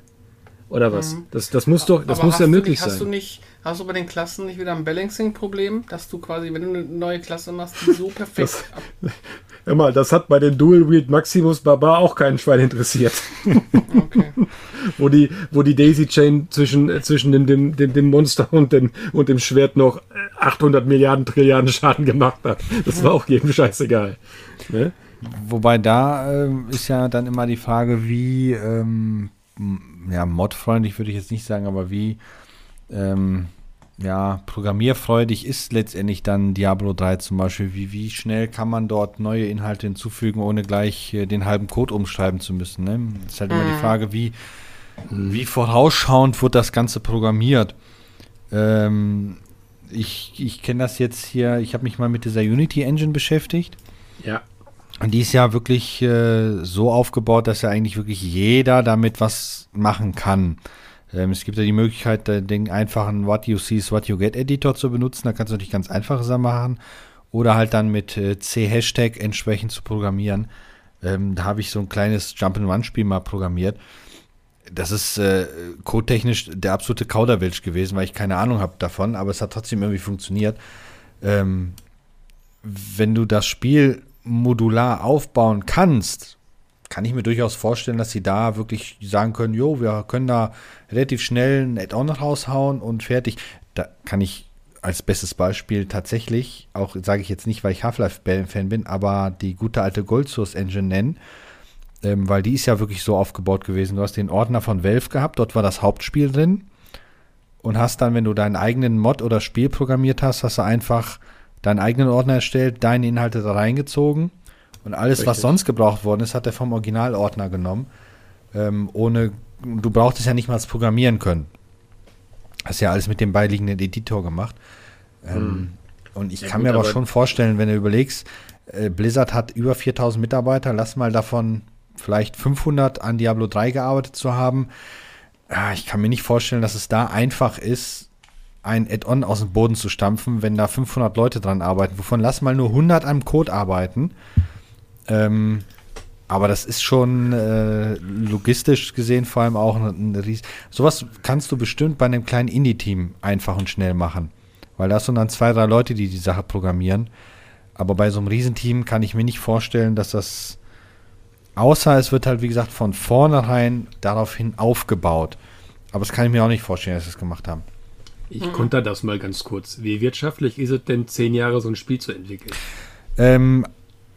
Oder was? Mhm. Das, das muss doch, das Aber muss ja möglich nicht, sein. Hast du nicht, hast du bei den Klassen nicht wieder ein Balancing-Problem, dass du quasi, wenn du eine neue Klasse machst, die so perfekt das, Hör mal, das hat bei den Dual Wield Maximus Barbar auch keinen Schwein interessiert. Okay. wo die, wo die Daisy Chain zwischen, äh, zwischen dem, dem, dem, dem Monster und dem, und dem Schwert noch 800 Milliarden Trilliarden Schaden gemacht hat. Das war auch jedem scheißegal. Ne? Wobei da äh, ist ja dann immer die Frage, wie, ähm, ja, modfreundlich würde ich jetzt nicht sagen, aber wie, ähm, ja, programmierfreudig ist letztendlich dann Diablo 3 zum Beispiel. Wie, wie schnell kann man dort neue Inhalte hinzufügen, ohne gleich äh, den halben Code umschreiben zu müssen? Ne? Das ist halt mhm. immer die mhm. Frage, wie, wie vorausschauend wird das Ganze programmiert? Ähm, ich ich kenne das jetzt hier, ich habe mich mal mit dieser Unity Engine beschäftigt. Ja. Und die ist ja wirklich äh, so aufgebaut, dass ja eigentlich wirklich jeder damit was machen kann. Ähm, es gibt ja die Möglichkeit, den einfachen What You See is What You Get Editor zu benutzen. Da kannst du natürlich ganz einfache Sachen machen. Oder halt dann mit äh, C-Hashtag entsprechend zu programmieren. Ähm, da habe ich so ein kleines Jump-and-Run-Spiel mal programmiert. Das ist äh, codetechnisch der absolute Kauderwelsch gewesen, weil ich keine Ahnung habe davon, aber es hat trotzdem irgendwie funktioniert. Ähm, wenn du das Spiel modular aufbauen kannst, kann ich mir durchaus vorstellen, dass sie da wirklich sagen können, jo, wir können da relativ schnell ein Add-on raushauen und fertig. Da kann ich als bestes Beispiel tatsächlich, auch sage ich jetzt nicht, weil ich Half-Life-Fan bin, aber die gute alte Gold Source Engine nennen, ähm, weil die ist ja wirklich so aufgebaut gewesen. Du hast den Ordner von Valve gehabt, dort war das Hauptspiel drin und hast dann, wenn du deinen eigenen Mod oder Spiel programmiert hast, hast du einfach deinen eigenen Ordner erstellt, deine Inhalte da reingezogen und alles, Richtig. was sonst gebraucht worden ist, hat er vom Originalordner genommen. Ähm, ohne, du brauchtest ja nicht mal das Programmieren können. Hast ja alles mit dem beiliegenden Editor gemacht. Ähm, hm. Und ich ja, kann gut, mir aber, aber schon vorstellen, wenn du überlegst, äh, Blizzard hat über 4000 Mitarbeiter, lass mal davon vielleicht 500 an Diablo 3 gearbeitet zu haben. Ja, ich kann mir nicht vorstellen, dass es da einfach ist, ein Add-on aus dem Boden zu stampfen, wenn da 500 Leute dran arbeiten. Wovon lass mal nur 100 am Code arbeiten. Ähm, aber das ist schon äh, logistisch gesehen vor allem auch ein, ein Ries Sowas kannst du bestimmt bei einem kleinen Indie-Team einfach und schnell machen. Weil da sind dann zwei, drei Leute, die die Sache programmieren. Aber bei so einem Riesenteam kann ich mir nicht vorstellen, dass das, außer es wird halt, wie gesagt, von vornherein daraufhin aufgebaut. Aber das kann ich mir auch nicht vorstellen, dass sie es gemacht haben. Ich mhm. konter das mal ganz kurz. Wie wirtschaftlich ist es denn, zehn Jahre so ein Spiel zu entwickeln? Ähm,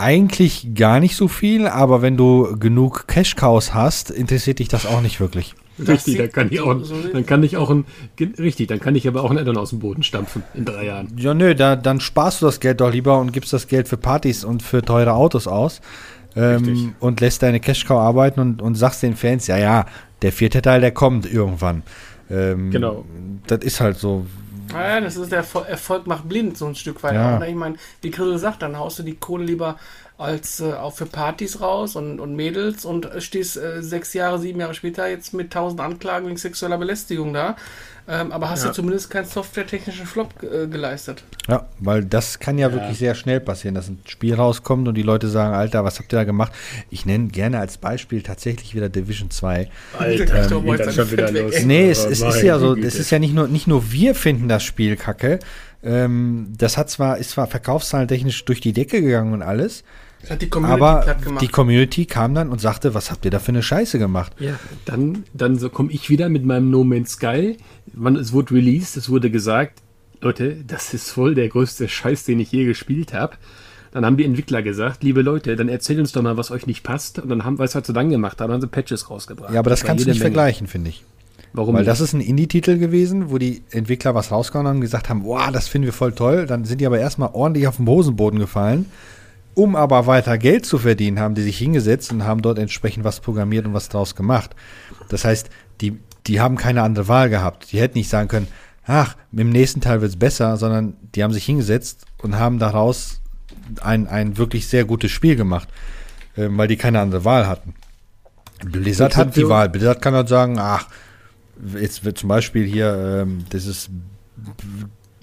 eigentlich gar nicht so viel, aber wenn du genug Cash-Cows hast, interessiert dich das auch nicht wirklich. Richtig, dann kann ich auch, dann kann ich auch ein, richtig, dann kann ich aber auch ein Addon aus dem Boden stampfen in drei Jahren. Ja, nö, da, dann sparst du das Geld doch lieber und gibst das Geld für Partys und für teure Autos aus. Ähm, und lässt deine Cash-Cow arbeiten und, und sagst den Fans, ja, ja, der vierte Teil, der kommt irgendwann. Ähm, genau. Das ist halt so. Ja, das ist der Erfolg macht blind, so ein Stück weit. Ja. Ich meine, wie Grill sagt, dann haust du die Kohle lieber als äh, auch für Partys raus und, und Mädels und stehst äh, sechs Jahre, sieben Jahre später jetzt mit tausend Anklagen wegen sexueller Belästigung da. Ähm, aber hast ja. du zumindest keinen softwaretechnischen Flop äh, geleistet. Ja, weil das kann ja, ja, wirklich sehr schnell passieren, dass ein Spiel rauskommt und die Leute sagen, Alter, was habt ihr da gemacht? Ich nenne gerne als Beispiel tatsächlich wieder Division 2. Alter, ähm, geht schon wieder los. Nee, es, es ist ja so, es ist ja nicht nur, nicht nur wir finden das Spiel kacke. Ähm, das hat zwar, ist zwar verkaufszahlentechnisch durch die Decke gegangen und alles, die aber die Community kam dann und sagte, was habt ihr da für eine Scheiße gemacht? Ja, dann, dann so komme ich wieder mit meinem No Man's Sky. Man, es wurde released, es wurde gesagt, Leute, das ist voll der größte Scheiß, den ich je gespielt habe. Dann haben die Entwickler gesagt, liebe Leute, dann erzählt uns doch mal, was euch nicht passt. Und dann haben, wir es halt so dann gemacht haben, haben sie Patches rausgebracht. Ja, aber das, das kannst du nicht Menge. vergleichen, finde ich. Warum? Weil nicht? das ist ein Indie-Titel gewesen, wo die Entwickler was rausgehauen haben und gesagt haben, wow, das finden wir voll toll. Dann sind die aber erstmal ordentlich auf den Hosenboden gefallen um aber weiter Geld zu verdienen, haben die sich hingesetzt und haben dort entsprechend was programmiert und was draus gemacht. Das heißt, die, die haben keine andere Wahl gehabt. Die hätten nicht sagen können, ach, im nächsten Teil wird es besser, sondern die haben sich hingesetzt und haben daraus ein, ein wirklich sehr gutes Spiel gemacht, äh, weil die keine andere Wahl hatten. Blizzard hat die Wahl. Blizzard kann halt sagen, ach, jetzt wird zum Beispiel hier, ähm, das ist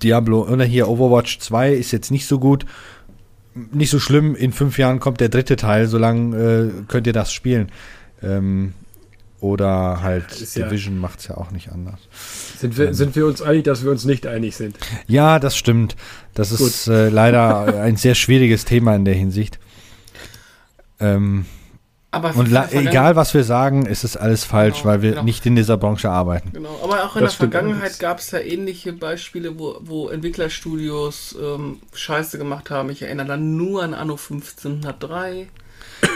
Diablo, oder hier Overwatch 2 ist jetzt nicht so gut nicht so schlimm, in fünf Jahren kommt der dritte Teil, solange äh, könnt ihr das spielen. Ähm, oder halt Division ja, macht es ja auch nicht anders. Sind wir, ähm, sind wir uns einig, dass wir uns nicht einig sind? Ja, das stimmt. Das Gut. ist äh, leider ein sehr schwieriges Thema in der Hinsicht. Ähm, aber und egal, was wir sagen, ist es alles falsch, genau, weil wir genau. nicht in dieser Branche arbeiten. Genau, aber auch in das der Vergangenheit gab es ja ähnliche Beispiele, wo, wo Entwicklerstudios ähm, Scheiße gemacht haben. Ich erinnere dann nur an Anno 1503.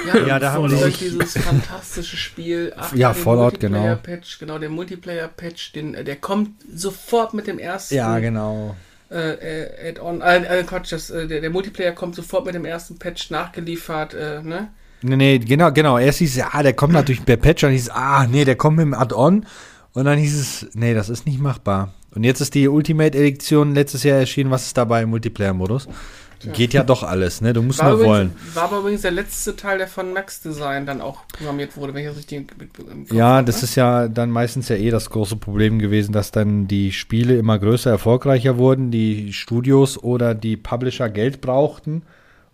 Ja, ja da haben sie sich dieses fantastische Spiel. Ach, ja, Fallout, genau. Patch, genau, der Multiplayer-Patch, der kommt sofort mit dem ersten. Ja, genau. Äh, Add-on, äh, äh, Quatsch, das, äh, der, der Multiplayer kommt sofort mit dem ersten Patch nachgeliefert, äh, ne? Nee, nee, genau, genau. Erst hieß es, ah, der kommt natürlich per Patch, dann hieß es, ah, nee, der kommt mit dem Add-on. Und dann hieß es, nee, das ist nicht machbar. Und jetzt ist die Ultimate Edition letztes Jahr erschienen. Was ist dabei im Multiplayer-Modus? Geht ja doch alles, ne? Du musst war nur übrigens, wollen. War aber übrigens der letzte Teil, der von Max Design dann auch programmiert wurde, wenn ich das richtig Kopf Ja, das ne? ist ja dann meistens ja eh das große Problem gewesen, dass dann die Spiele immer größer, erfolgreicher wurden, die Studios oder die Publisher Geld brauchten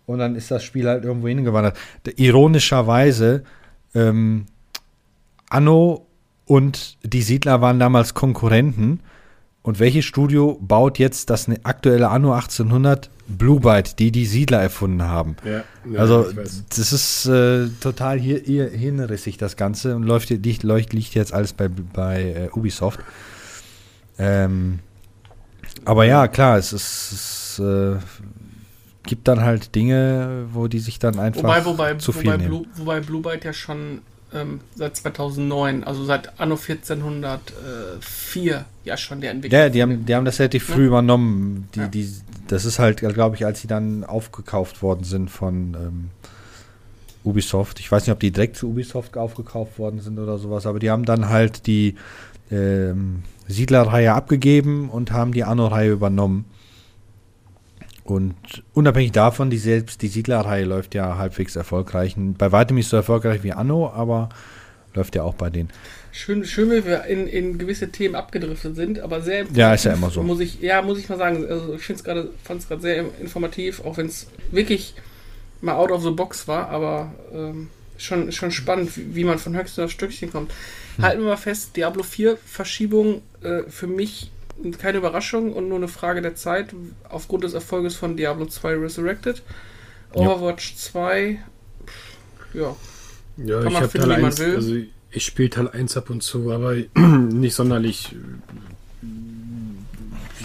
und dann ist das Spiel halt irgendwo hingewandert. Ironischerweise, ähm, Anno und die Siedler waren damals Konkurrenten. Und welches Studio baut jetzt das ne, aktuelle Anno 1800? Blue Byte, die die Siedler erfunden haben. Ja, ja, also das ist äh, total hier, hier hinrissig das Ganze und läuft liegt, läuft, liegt jetzt alles bei, bei äh, Ubisoft. Ähm, aber ja, klar, es ist, es, äh, gibt dann halt Dinge, wo die sich dann einfach wobei, wobei, zu viel wobei nehmen. Blue, wobei Blue Byte ja schon ähm, seit 2009, also seit Anno 1404 ja schon der Entwickler. Ja, die haben, die haben das relativ früh ja? übernommen. Die, ja. die, das ist halt, glaube ich, als sie dann aufgekauft worden sind von ähm, Ubisoft. Ich weiß nicht, ob die direkt zu Ubisoft aufgekauft worden sind oder sowas, aber die haben dann halt die ähm, Siedlerreihe abgegeben und haben die Anno-Reihe übernommen. Und unabhängig davon, die selbst die Siedlerreihe läuft ja halbwegs erfolgreich. Bei weitem nicht so erfolgreich wie Anno, aber läuft ja auch bei denen. Schön, schön, wie wir in, in gewisse Themen abgedriftet sind, aber sehr Ja, ist ja immer so. Muss ich, ja, muss ich mal sagen. Also ich finde es gerade, fand es gerade sehr informativ, auch wenn es wirklich mal out of the box war, aber ähm, schon, schon spannend, wie, wie, man von Höchstchen auf Stückchen kommt. Hm. Halten wir mal fest, Diablo 4 Verschiebung äh, für mich keine Überraschung und nur eine Frage der Zeit aufgrund des Erfolges von Diablo 2 Resurrected. Overwatch 2, pff, ja, Ja, Kann ich man habe finden, Teil wie man 1, will. also ich spiele Teil 1 ab und zu, aber nicht sonderlich.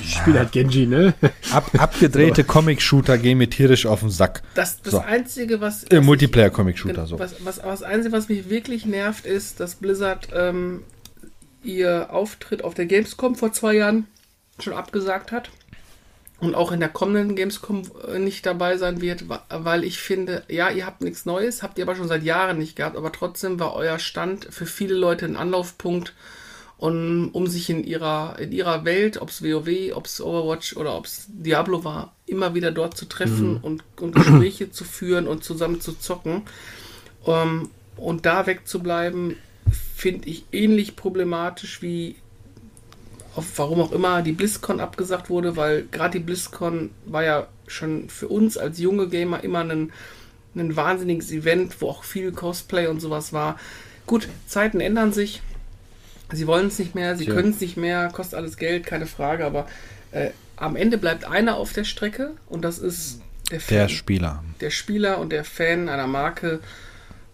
Ich spiele halt Genji, ne? Ab, abgedrehte Comic-Shooter gehen mir tierisch auf den Sack. das, das So. Einzige, was. Äh, Multiplayer-Comic-Shooter, so. Was, was, was Einzige, was mich wirklich nervt, ist, dass Blizzard ähm, ihr Auftritt auf der Gamescom vor zwei Jahren schon abgesagt hat und auch in der kommenden Gamescom äh, nicht dabei sein wird, weil ich finde, ja, ihr habt nichts Neues, habt ihr aber schon seit Jahren nicht gehabt, aber trotzdem war euer Stand für viele Leute ein Anlaufpunkt, um, um sich in ihrer, in ihrer Welt, ob es WoW, ob es Overwatch oder ob es Diablo war, immer wieder dort zu treffen und, und Gespräche zu führen und zusammen zu zocken. Ähm, und da wegzubleiben, finde ich ähnlich problematisch wie auf warum auch immer die BlizzCon abgesagt wurde, weil gerade die BlizzCon war ja schon für uns als junge Gamer immer ein, ein wahnsinniges Event, wo auch viel Cosplay und sowas war. Gut, Zeiten ändern sich. Sie wollen es nicht mehr, sie Tja. können es nicht mehr, kostet alles Geld, keine Frage, aber äh, am Ende bleibt einer auf der Strecke und das ist der, Der Fan Spieler. der Spieler und der Fan einer Marke.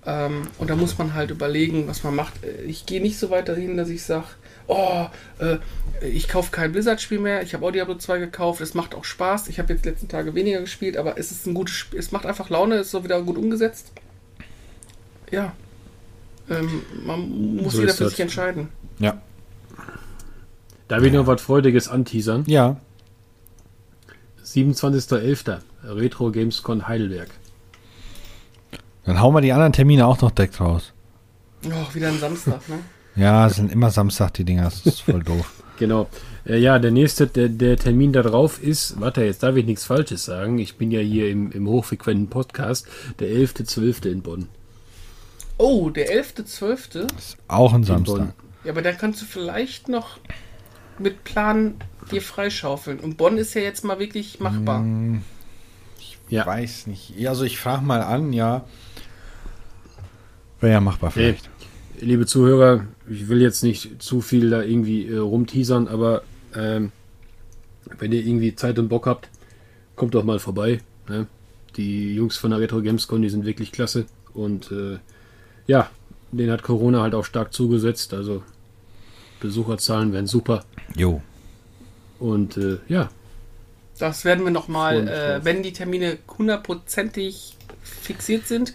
Ähm, und da muss man halt überlegen, was man macht. Äh, Ich gehe nicht so weit dahin, dass ich sage, oh, äh, ich kaufe kein Blizzard-Spiel mehr. Ich habe auch Diablo 2 gekauft. Es macht auch Spaß. Ich habe jetzt letzten Tage weniger gespielt, aber es ist ein gutes Spiel. Es macht einfach Laune, es ist so wieder gut umgesetzt. Ja. Ähm, man muss So jeder für das. sich entscheiden. Ja. Da will ich noch was Freudiges anteasern. Ja. 27.11. Retro Gamescon Heidelberg. Dann hauen wir die anderen Termine auch noch direkt raus. Oh, wieder ein Samstag, ne? Ja, es sind immer Samstag die Dinger. Das ist voll doof. Genau. Äh, ja, der nächste, der, der Termin da drauf ist, warte, jetzt darf ich nichts Falsches sagen. Ich bin ja hier im, im hochfrequenten Podcast, der 11.12. in Bonn. Oh, der 11.12. Ist auch ein. Samstag. Ja, aber da kannst du vielleicht noch mit Plan dir freischaufeln. Und Bonn ist ja jetzt mal wirklich machbar. Ja. Weiß nicht. Also ich frage mal an, ja. Wäre ja machbar vielleicht. Liebe Zuhörer, ich will jetzt nicht zu viel da irgendwie äh, rumteasern, aber ähm, wenn ihr irgendwie Zeit und Bock habt, kommt doch mal vorbei. Ne? Die Jungs von der Retro Gamescom, die sind wirklich klasse. Und äh, ja, denen hat Corona halt auch stark zugesetzt. Also Besucherzahlen wären super. Jo. Und äh, ja, Das werden wir nochmal, äh, wenn die Termine hundertprozentig fixiert sind,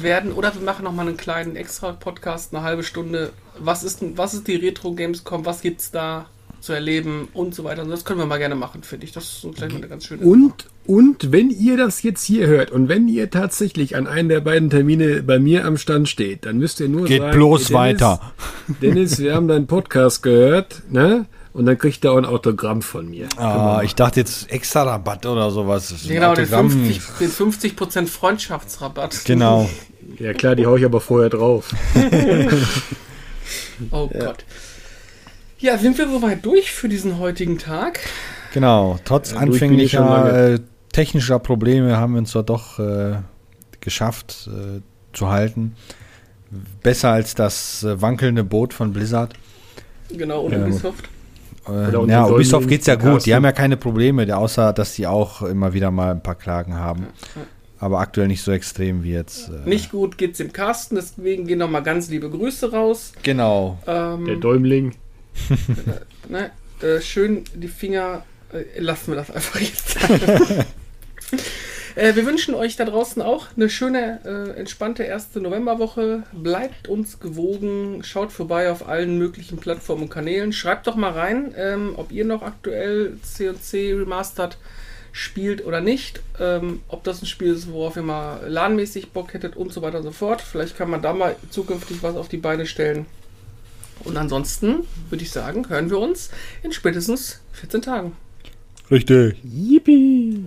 werden, oder wir machen nochmal einen kleinen extra Podcast, eine halbe Stunde. Was ist, was ist die Retro Gamescom? Was gibt's da zu erleben und so weiter? Und das können wir mal gerne machen, finde ich. Das ist vielleicht mal eine ganz schöne. Und, und wenn ihr das jetzt hier hört und wenn ihr tatsächlich an einem der beiden Termine bei mir am Stand steht, dann müsst ihr nur Geht sagen, bloß "Dennis, weiter. Dennis, wir haben deinen Podcast gehört, ne? Und dann kriegt ihr auch ein Autogramm von mir. Ah, ich dachte jetzt extra Rabatt oder sowas. Genau, den Autogramm. 50%, den 50 Freundschaftsrabatt. Genau. Ja klar, die hau ich aber vorher drauf. Oh Gott. Ja, sind wir soweit durch für diesen heutigen Tag? Genau. Trotz Ja, anfänglicher äh, technischer Probleme haben wir uns dort doch äh, geschafft äh, zu halten. Besser als das äh, wankelnde Boot von Blizzard. Genau, und Ja. Ubisoft. Äh, ja, Ubisoft Säulen geht's ja gut. Die haben ja keine Probleme, der- außer dass die auch immer wieder mal ein paar Klagen haben. Aber aktuell nicht so extrem wie jetzt. Äh, Nicht gut geht's dem Carsten, deswegen gehen nochmal ganz liebe Grüße raus. Genau. Ähm, Der Däumling. ne, äh, schön die Finger, äh, lassen wir das einfach jetzt. äh, wir wünschen euch da draußen auch eine schöne, äh, entspannte erste Novemberwoche. Bleibt uns gewogen, schaut vorbei auf allen möglichen Plattformen und Kanälen. Schreibt doch mal rein, ähm, ob ihr noch aktuell C&C Remastered spielt oder nicht. Ähm, ob das ein Spiel ist, worauf ihr mal ladenmäßig Bock hättet und so weiter und so fort. Vielleicht kann man da mal zukünftig was auf die Beine stellen. Und ansonsten würde ich sagen, hören wir uns in spätestens 14 Tagen. Richtig. Yippie.